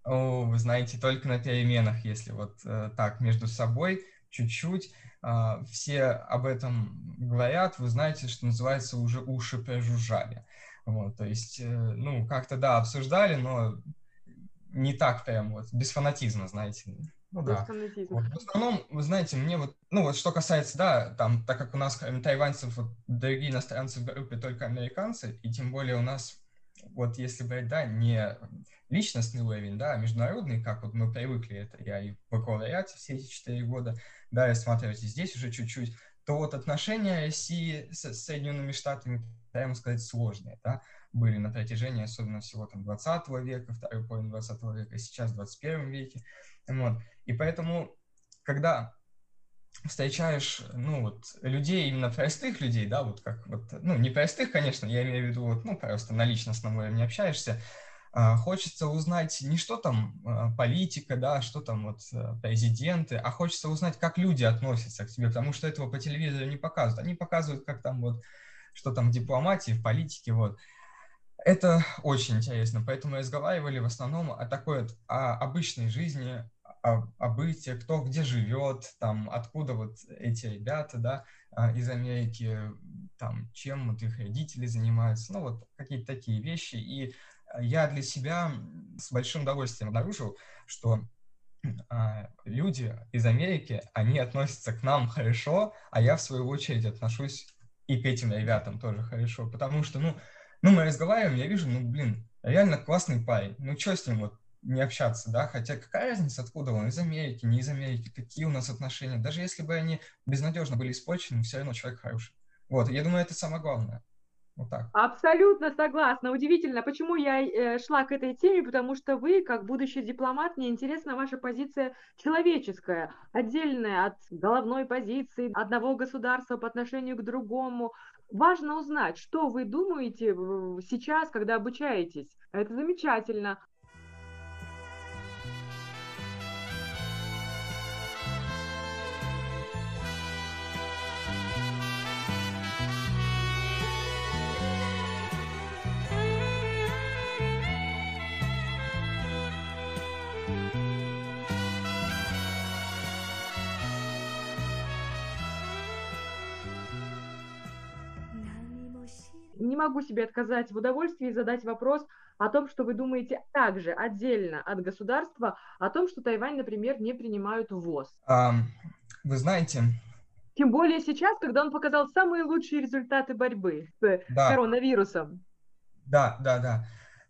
О, вы знаете, только на переменах, если вот э, так между собой чуть-чуть. Э, все об этом говорят, вы знаете, что называется, уже уши прожужжали. Вот, то есть, э, ну, как-то, да, обсуждали, но не так прям вот, без фанатизма, знаете. Ну да. Вот, в основном, вы знаете, мне вот, ну вот что касается, да, там, так как у нас, кроме тайваньцев, вот другие иностранцы в группе только американцы, и тем более у нас, вот если брать, да, не личностный уровень, да, международный, как вот мы привыкли, это я и в бакалавриате все эти четыре года, да, и здесь уже чуть-чуть, то вот отношения России с Соединенными Штатами, прямо сказать, сложные, да, были на протяжении, особенно всего там 20 века, второй половины 20 века, сейчас в 21 веке, вот. И поэтому, когда встречаешь, ну, вот, людей, именно простых людей, да, вот как вот, ну, не простых, конечно, я имею в виду, вот, ну, просто на личностном уровне общаешься, хочется узнать не что там а, политика, да, что там вот э, президенты, а хочется узнать, как люди относятся к тебе, потому что этого по телевизору не показывают. Они показывают, как там вот, что там в дипломатии, в политике, вот. Это очень интересно, поэтому разговаривали в основном о такой вот о обычной жизни, о, о быте, кто где живет, там, откуда вот эти ребята, да, а, из Америки, там, чем вот их родители занимаются, ну, вот какие-то такие вещи. И я для себя с большим удовольствием обнаружил, что а, люди из Америки, они относятся к нам хорошо, а я, в свою очередь, отношусь и к этим ребятам тоже хорошо, потому что, ну, ну, мы разговариваем, я вижу, ну, блин, реально классный парень. Ну, что с ним вот не общаться, да? Хотя какая разница, откуда он? Из Америки, не из Америки, какие у нас отношения? Даже если бы они безнадежно были испорчены, все равно человек хороший. Вот, я думаю, это самое главное. Вот так. Абсолютно согласна. Удивительно, почему я э, шла к этой теме, потому что вы, как будущий дипломат, мне интересна ваша позиция человеческая, отдельная от головной позиции одного государства по отношению к другому. Важно узнать, что вы думаете сейчас, когда обучаетесь. Это замечательно. Не могу себе отказать в удовольствии задать вопрос о том, что вы думаете также отдельно от государства, о том, что Тайвань, например, не принимают ВОЗ. А, вы знаете... Тем более сейчас, когда он показал самые лучшие результаты борьбы с да. коронавирусом. Да, да, да.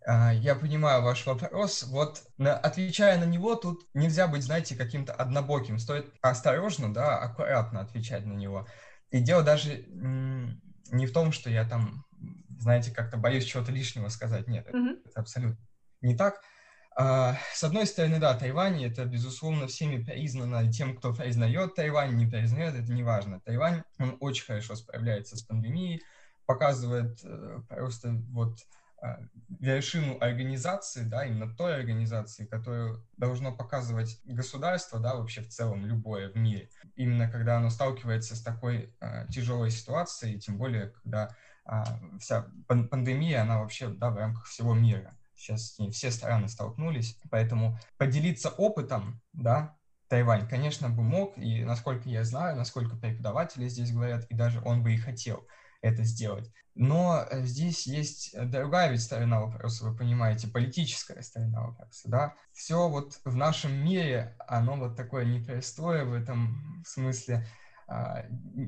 А, я понимаю ваш вопрос. Вот отвечая на него, тут нельзя быть, знаете, каким-то однобоким. Стоит осторожно, да, аккуратно отвечать на него. И дело даже не в том, что я там знаете, как-то боюсь чего-то лишнего сказать. Нет, mm-hmm. это, абсолютно не так. А, с одной стороны, да, Тайвань, это, безусловно, всеми признано, тем, кто признает Тайвань, не признает, это не важно. Тайвань, он очень хорошо справляется с пандемией, показывает э, просто вот э, вершину организации, да, именно той организации, которую должно показывать государство, да, вообще в целом любое в мире. Именно когда оно сталкивается с такой э, тяжелой ситуацией, тем более, когда а, вся пандемия, она вообще да, в рамках всего мира. Сейчас с ней все страны столкнулись, поэтому поделиться опытом, да, Тайвань, конечно, бы мог, и насколько я знаю, насколько преподаватели здесь говорят, и даже он бы и хотел это сделать. Но э, здесь есть другая ведь сторона вопроса, вы понимаете, политическая сторона вопроса, да. Все вот в нашем мире, оно вот такое непростое в этом смысле, а,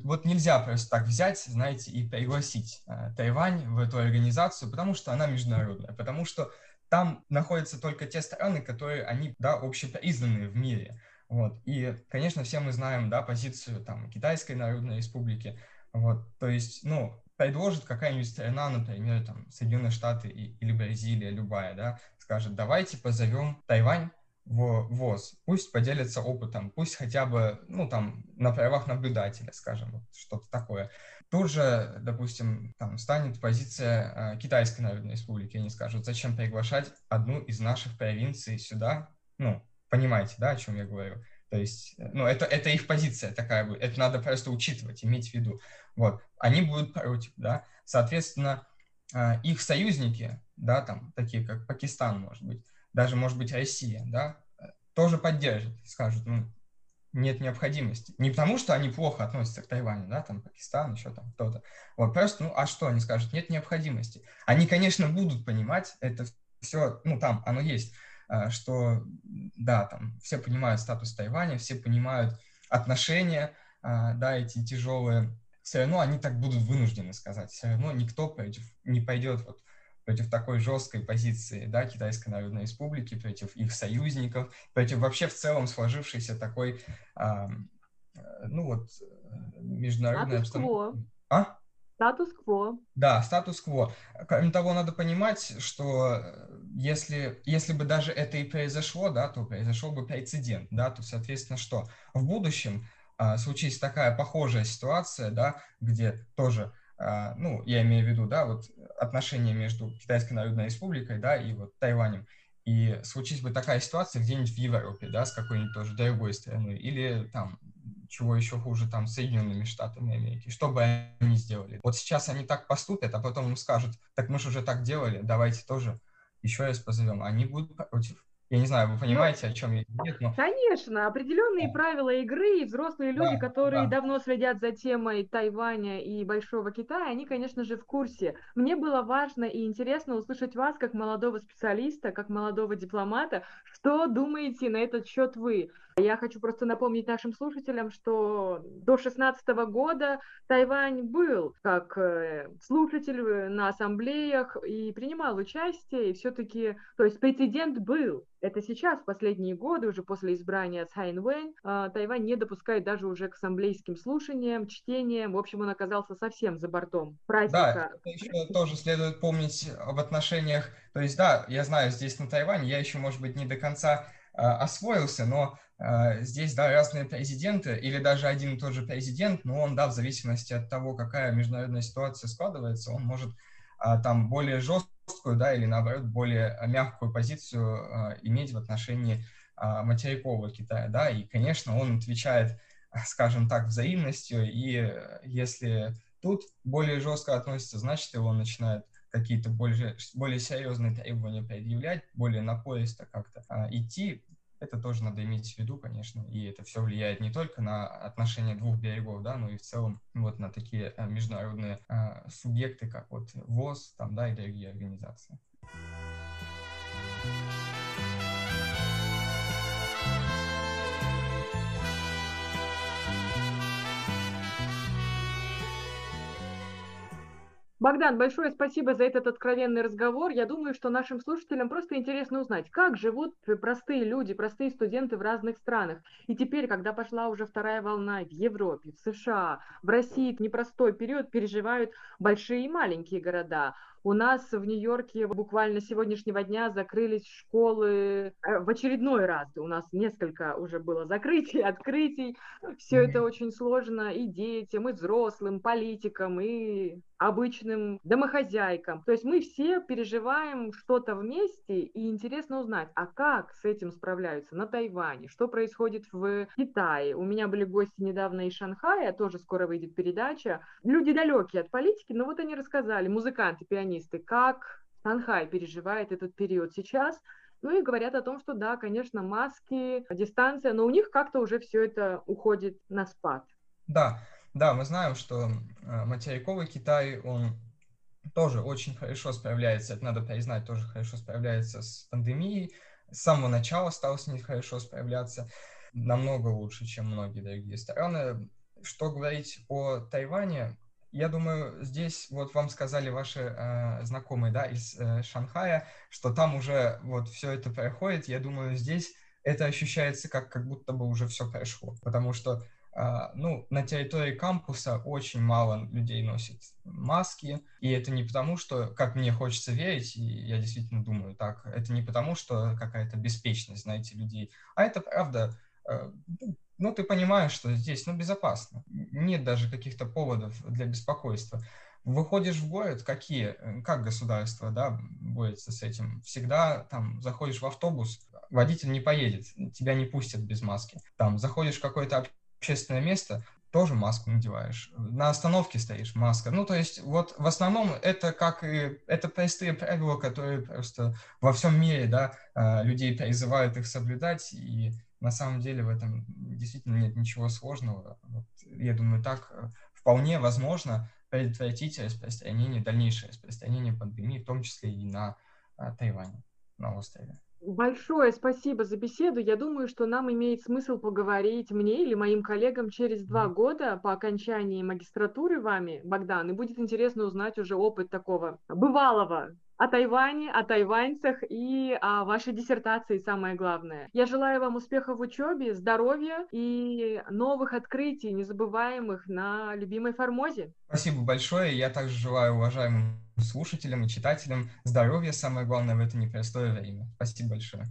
вот нельзя просто так взять, знаете, и пригласить а, Тайвань в эту организацию, потому что она международная, потому что там находятся только те страны, которые, они, да, общепризнанные в мире. Вот. И, конечно, все мы знаем, да, позицию там Китайской Народной Республики. Вот. То есть, ну, предложит какая-нибудь страна, например, там, Соединенные Штаты или Бразилия, любая, да, скажет, давайте позовем Тайвань в ВОЗ, пусть поделятся опытом, пусть хотя бы, ну, там, на правах наблюдателя, скажем, вот что-то такое. Тут же, допустим, там станет позиция э, Китайской Народной Республики, они скажут, зачем приглашать одну из наших провинций сюда, Ну, понимаете, да, о чем я говорю? То есть, э, ну, это, это их позиция такая будет. Это надо просто учитывать, иметь в виду. Вот. Они будут против, да. Соответственно, а, их союзники, да, там, такие как Пакистан, может быть, даже, может быть, Россия, да, тоже поддержат, скажут, ну, нет необходимости. Не потому, что они плохо относятся к Тайваню, да, там Пакистан, еще там кто-то. Вот просто, ну, а что они скажут? Нет необходимости. Они, конечно, будут понимать, это все, ну, там оно есть, а, что, да, там все понимают статус Тайваня, все понимают отношения, а, да, эти тяжелые. Все равно они так будут вынуждены сказать. Все равно никто против, не пойдет вот против такой жесткой позиции да, Китайской Народной Республики, против их союзников, против вообще в целом сложившейся такой, а, ну вот, международной обстановки. А? Статус-кво. Да, статус-кво. Кроме того, надо понимать, что если, если бы даже это и произошло, да, то произошел бы прецедент, да, то, соответственно, что в будущем а, случись такая похожая ситуация, да, где тоже ну, я имею в виду, да, вот отношения между Китайской Народной Республикой, да, и вот Тайванем, и случись бы такая ситуация где-нибудь в Европе, да, с какой-нибудь тоже другой страной, или там, чего еще хуже, там, Соединенными Штатами Америки, что бы они сделали? Вот сейчас они так поступят, а потом им скажут, так мы же уже так делали, давайте тоже еще раз позовем. Они будут против. Я не знаю, вы ну, понимаете, ну, о чем я нет, но... Конечно, определенные да. правила игры, и взрослые люди, да, которые да. давно следят за темой Тайваня и Большого Китая, они, конечно же, в курсе. Мне было важно и интересно услышать вас, как молодого специалиста, как молодого дипломата, что думаете на этот счет вы? Я хочу просто напомнить нашим слушателям, что до 2016 года Тайвань был как э, слушатель на ассамблеях и принимал участие, и все-таки, то есть прецедент был. Это сейчас, в последние годы, уже после избрания Цай Инвэнь, э, Тайвань не допускает даже уже к ассамблейским слушаниям, чтениям. В общем, он оказался совсем за бортом праздника. Да, еще тоже следует помнить об отношениях. То есть, да, я знаю, здесь на Тайване я еще, может быть, не до конца э, освоился, но а, здесь, да, разные президенты или даже один и тот же президент, но он, да, в зависимости от того, какая международная ситуация складывается, он может а, там более жесткую, да, или наоборот более мягкую позицию а, иметь в отношении материкового Китая, да, и, конечно, он отвечает, скажем так, взаимностью, и если тут более жестко относится, значит, его начинает какие-то более, более серьезные требования предъявлять, более напористо как-то а, идти, это тоже надо иметь в виду, конечно, и это все влияет не только на отношения двух берегов, да, но и в целом вот на такие э, международные а, субъекты, как вот ВОЗ, там, да, и другие организации. Богдан, большое спасибо за этот откровенный разговор. Я думаю, что нашим слушателям просто интересно узнать, как живут простые люди, простые студенты в разных странах. И теперь, когда пошла уже вторая волна в Европе, в США, в России, непростой период переживают большие и маленькие города. У нас в Нью-Йорке буквально с сегодняшнего дня закрылись школы э, в очередной раз. У нас несколько уже было закрытий, открытий. Все это очень сложно и детям, и взрослым, политикам, и обычным домохозяйкам. То есть мы все переживаем что-то вместе, и интересно узнать, а как с этим справляются на Тайване, что происходит в Китае. У меня были гости недавно из Шанхая, тоже скоро выйдет передача. Люди далекие от политики, но вот они рассказали, музыканты, пионеры, экономисты, как Шанхай переживает этот период сейчас. Ну и говорят о том, что да, конечно, маски, дистанция, но у них как-то уже все это уходит на спад. Да, да, мы знаем, что э, материковый Китай, он тоже очень хорошо справляется, это надо признать, тоже хорошо справляется с пандемией. С самого начала стал с ней хорошо справляться, намного лучше, чем многие другие страны. Что говорить о Тайване, я думаю, здесь вот вам сказали ваши э, знакомые, да, из э, Шанхая, что там уже вот все это проходит. Я думаю, здесь это ощущается как, как будто бы уже все прошло, потому что Uh, ну, на территории кампуса очень мало людей носит маски, и это не потому, что, как мне хочется верить, и я действительно думаю так, это не потому, что какая-то беспечность, знаете, людей, а это правда uh, ну, ты понимаешь, что здесь, ну, безопасно. Нет даже каких-то поводов для беспокойства. выходишь в город, какие, как государство, да, борется с этим? Всегда там заходишь в автобус, водитель не поедет, тебя не пустят без маски. Там заходишь в какое-то общественное место, тоже маску надеваешь. На остановке стоишь, маска. Ну, то есть, вот в основном это как и... Это простые правила, которые просто во всем мире, да, э, людей призывают их соблюдать, и на самом деле в этом действительно нет ничего сложного. Вот, я думаю, так э, вполне возможно предотвратить распространение, дальнейшее распространение пандемии, в том числе и на а, Тайване, на острове. Большое спасибо за беседу. Я думаю, что нам имеет смысл поговорить мне или моим коллегам через два года по окончании магистратуры вами, Богдан, и будет интересно узнать уже опыт такого бывалого о Тайване, о тайваньцах и о вашей диссертации самое главное. Я желаю вам успехов в учебе, здоровья и новых открытий, незабываемых на любимой Формозе. Спасибо большое. Я также желаю уважаемым слушателям и читателям здоровья, самое главное в это непростое время. Спасибо большое.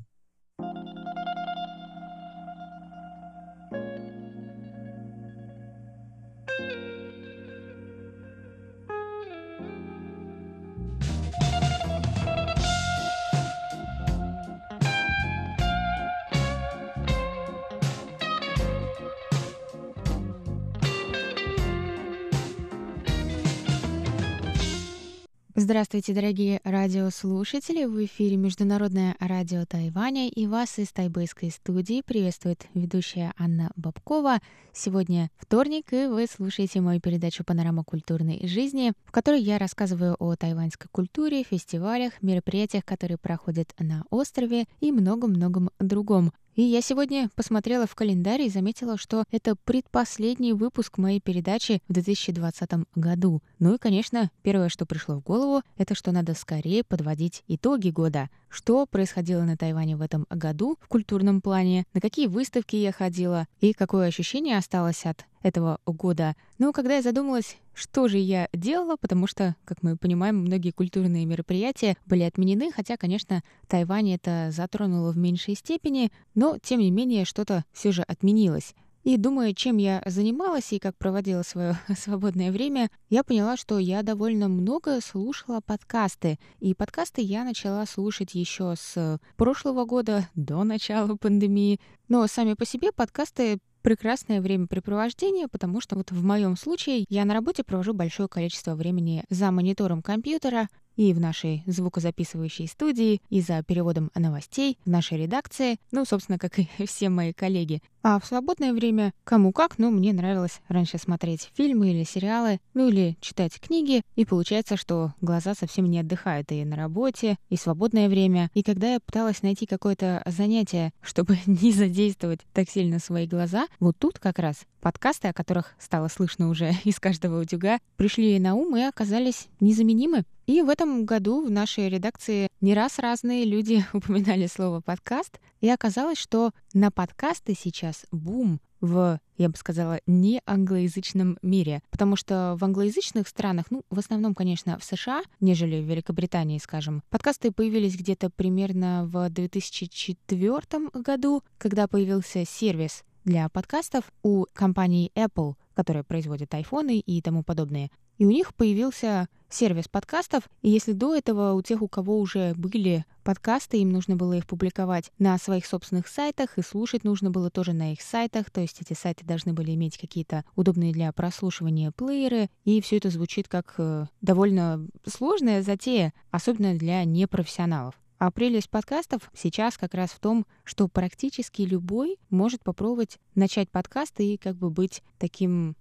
Здравствуйте, дорогие радиослушатели! В эфире Международное радио Тайваня и вас из тайбэйской студии приветствует ведущая Анна Бабкова. Сегодня вторник, и вы слушаете мою передачу «Панорама культурной жизни», в которой я рассказываю о тайваньской культуре, фестивалях, мероприятиях, которые проходят на острове и многом-многом другом. И я сегодня посмотрела в календарь и заметила, что это предпоследний выпуск моей передачи в 2020 году. Ну и, конечно, первое, что пришло в голову, это что надо скорее подводить итоги года. Что происходило на Тайване в этом году в культурном плане, на какие выставки я ходила и какое ощущение осталось от этого года. Но когда я задумалась, что же я делала, потому что, как мы понимаем, многие культурные мероприятия были отменены, хотя, конечно, Тайвань это затронуло в меньшей степени, но, тем не менее, что-то все же отменилось. И думая, чем я занималась и как проводила свое свободное время, я поняла, что я довольно много слушала подкасты. И подкасты я начала слушать еще с прошлого года, до начала пандемии. Но сами по себе подкасты прекрасное времяпрепровождение, потому что вот в моем случае я на работе провожу большое количество времени за монитором компьютера, и в нашей звукозаписывающей студии, и за переводом новостей в нашей редакции, ну, собственно, как и все мои коллеги. А в свободное время кому как, ну, мне нравилось раньше смотреть фильмы или сериалы, ну, или читать книги, и получается, что глаза совсем не отдыхают и на работе, и свободное время. И когда я пыталась найти какое-то занятие, чтобы не задействовать так сильно свои глаза, вот тут как раз подкасты, о которых стало слышно уже из каждого утюга, пришли на ум и оказались незаменимы. И в этом году в нашей редакции не раз разные люди упоминали слово «подкаст», и оказалось, что на подкасты сейчас бум в, я бы сказала, не англоязычном мире. Потому что в англоязычных странах, ну, в основном, конечно, в США, нежели в Великобритании, скажем, подкасты появились где-то примерно в 2004 году, когда появился сервис для подкастов у компании Apple, которая производит айфоны и тому подобное. И у них появился сервис подкастов, и если до этого у тех, у кого уже были подкасты, им нужно было их публиковать на своих собственных сайтах, и слушать нужно было тоже на их сайтах, то есть эти сайты должны были иметь какие-то удобные для прослушивания плееры, и все это звучит как э, довольно сложная затея, особенно для непрофессионалов. А прелесть подкастов сейчас как раз в том, что практически любой может попробовать начать подкасты и как бы быть таким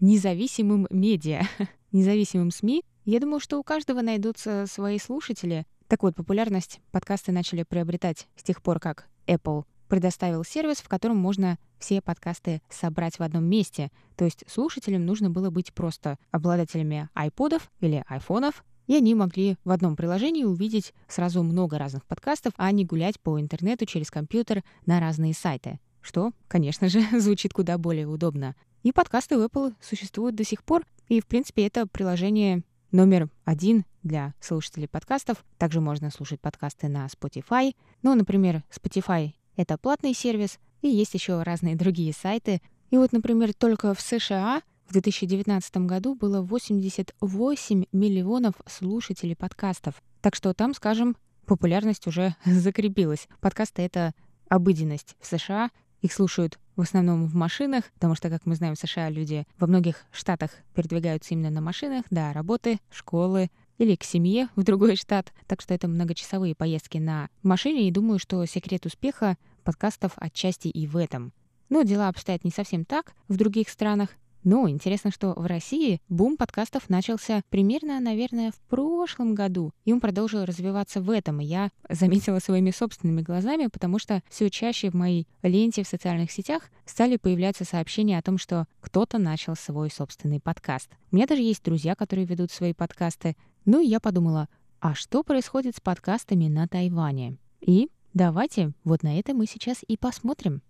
независимым медиа, независимым СМИ. Я думаю, что у каждого найдутся свои слушатели. Так вот, популярность подкасты начали приобретать с тех пор, как Apple предоставил сервис, в котором можно все подкасты собрать в одном месте. То есть слушателям нужно было быть просто обладателями айподов или айфонов, и они могли в одном приложении увидеть сразу много разных подкастов, а не гулять по интернету через компьютер на разные сайты. Что, конечно же, звучит куда более удобно. И подкасты в Apple существуют до сих пор, и, в принципе, это приложение номер один для слушателей подкастов. Также можно слушать подкасты на Spotify. Ну, например, Spotify — это платный сервис, и есть еще разные другие сайты. И вот, например, только в США в 2019 году было 88 миллионов слушателей подкастов. Так что там, скажем, популярность уже закрепилась. Подкасты — это обыденность в США. Их слушают в основном в машинах, потому что, как мы знаем, в США люди во многих штатах передвигаются именно на машинах, да, работы, школы или к семье в другой штат. Так что это многочасовые поездки на машине, и думаю, что секрет успеха подкастов отчасти и в этом. Но дела обстоят не совсем так в других странах. Но интересно, что в России бум подкастов начался примерно, наверное, в прошлом году, и он продолжил развиваться в этом. Я заметила своими собственными глазами, потому что все чаще в моей ленте в социальных сетях стали появляться сообщения о том, что кто-то начал свой собственный подкаст. У меня даже есть друзья, которые ведут свои подкасты. Ну и я подумала, а что происходит с подкастами на Тайване? И давайте вот на это мы сейчас и посмотрим.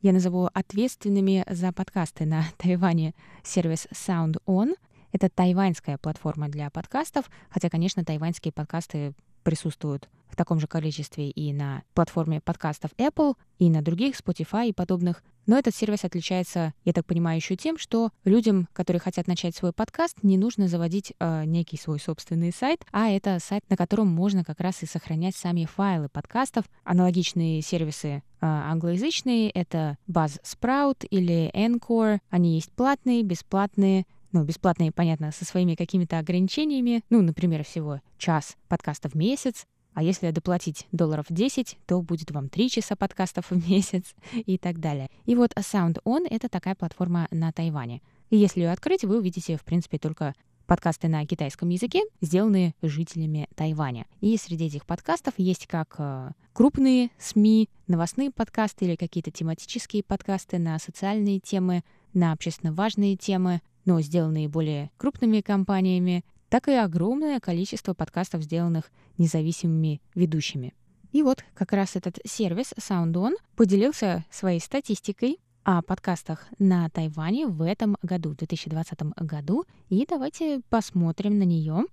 Я назову ответственными за подкасты на Тайване сервис Sound On. Это тайваньская платформа для подкастов, хотя, конечно, тайваньские подкасты присутствуют в таком же количестве и на платформе подкастов Apple, и на других, Spotify и подобных. Но этот сервис отличается, я так понимаю, еще тем, что людям, которые хотят начать свой подкаст, не нужно заводить э, некий свой собственный сайт, а это сайт, на котором можно как раз и сохранять сами файлы подкастов. Аналогичные сервисы э, англоязычные — это Buzzsprout или Encore. Они есть платные, бесплатные, ну, бесплатные, понятно, со своими какими-то ограничениями, ну, например, всего час подкаста в месяц, а если доплатить долларов 10, то будет вам 3 часа подкастов в месяц и так далее. И вот Sound On — это такая платформа на Тайване. И если ее открыть, вы увидите, в принципе, только подкасты на китайском языке, сделанные жителями Тайваня. И среди этих подкастов есть как э, крупные СМИ, новостные подкасты или какие-то тематические подкасты на социальные темы, на общественно важные темы, но сделанные более крупными компаниями, так и огромное количество подкастов, сделанных независимыми ведущими. И вот как раз этот сервис SoundOn поделился своей статистикой о подкастах на Тайване в этом году, в 2020 году. И давайте посмотрим на нее.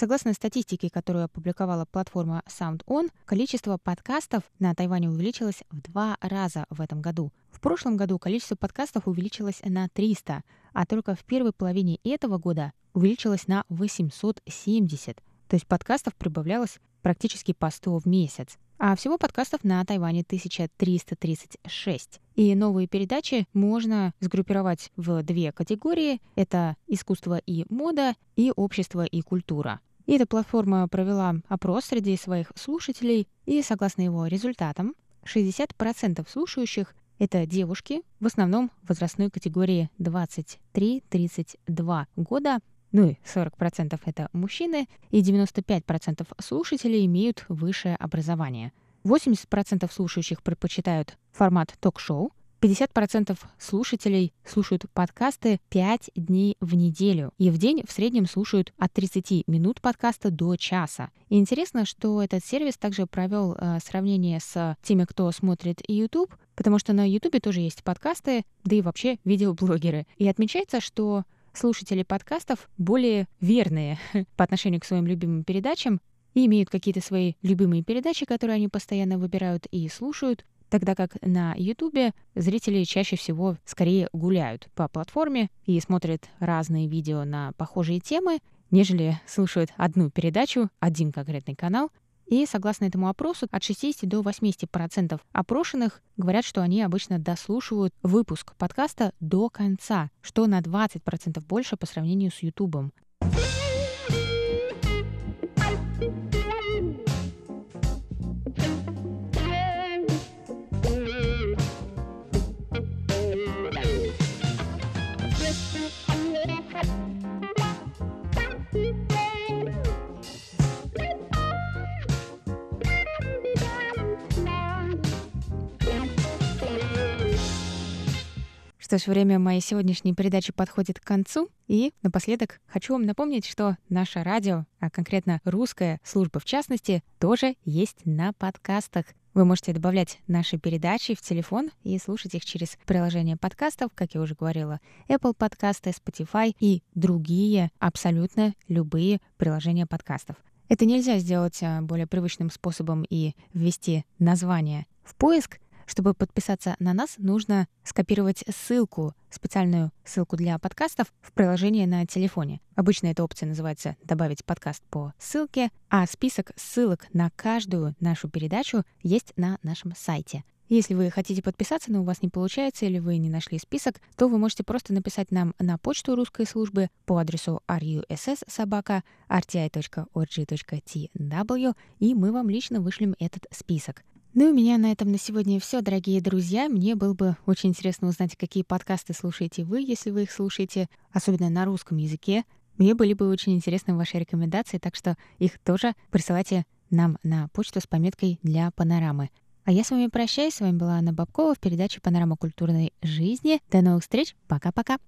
Согласно статистике, которую опубликовала платформа SoundOn, количество подкастов на Тайване увеличилось в два раза в этом году. В прошлом году количество подкастов увеличилось на 300, а только в первой половине этого года увеличилось на 870. То есть подкастов прибавлялось практически по 100 в месяц. А всего подкастов на Тайване 1336. И новые передачи можно сгруппировать в две категории. Это искусство и мода и общество и культура. И эта платформа провела опрос среди своих слушателей, и согласно его результатам, 60% слушающих — это девушки, в основном возрастной категории 23-32 года, ну и 40% это мужчины, и 95% слушателей имеют высшее образование. 80% слушающих предпочитают формат ток-шоу, 50% слушателей слушают подкасты 5 дней в неделю. И в день в среднем слушают от 30 минут подкаста до часа. И интересно, что этот сервис также провел э, сравнение с теми, кто смотрит YouTube, потому что на YouTube тоже есть подкасты, да и вообще видеоблогеры. И отмечается, что слушатели подкастов более верные по отношению к своим любимым передачам и имеют какие-то свои любимые передачи, которые они постоянно выбирают и слушают, тогда как на Ютубе зрители чаще всего скорее гуляют по платформе и смотрят разные видео на похожие темы, нежели слушают одну передачу, один конкретный канал. И согласно этому опросу, от 60 до 80% опрошенных говорят, что они обычно дослушивают выпуск подкаста до конца, что на 20% больше по сравнению с Ютубом. Что ж, время моей сегодняшней передачи подходит к концу. И напоследок хочу вам напомнить, что наше радио, а конкретно русская служба в частности, тоже есть на подкастах. Вы можете добавлять наши передачи в телефон и слушать их через приложение подкастов, как я уже говорила, Apple подкасты, Spotify и другие абсолютно любые приложения подкастов. Это нельзя сделать а, более привычным способом и ввести название в поиск. Чтобы подписаться на нас, нужно скопировать ссылку, специальную ссылку для подкастов в приложение на телефоне. Обычно эта опция называется «Добавить подкаст по ссылке», а список ссылок на каждую нашу передачу есть на нашем сайте. Если вы хотите подписаться, но у вас не получается или вы не нашли список, то вы можете просто написать нам на почту русской службы по адресу russ.rti.org.tw, и мы вам лично вышлем этот список. Ну и у меня на этом на сегодня все, дорогие друзья. Мне было бы очень интересно узнать, какие подкасты слушаете вы, если вы их слушаете, особенно на русском языке. Мне были бы очень интересны ваши рекомендации, так что их тоже присылайте нам на почту с пометкой «Для панорамы». А я с вами прощаюсь. С вами была Анна Бабкова в передаче «Панорама культурной жизни». До новых встреч. Пока-пока.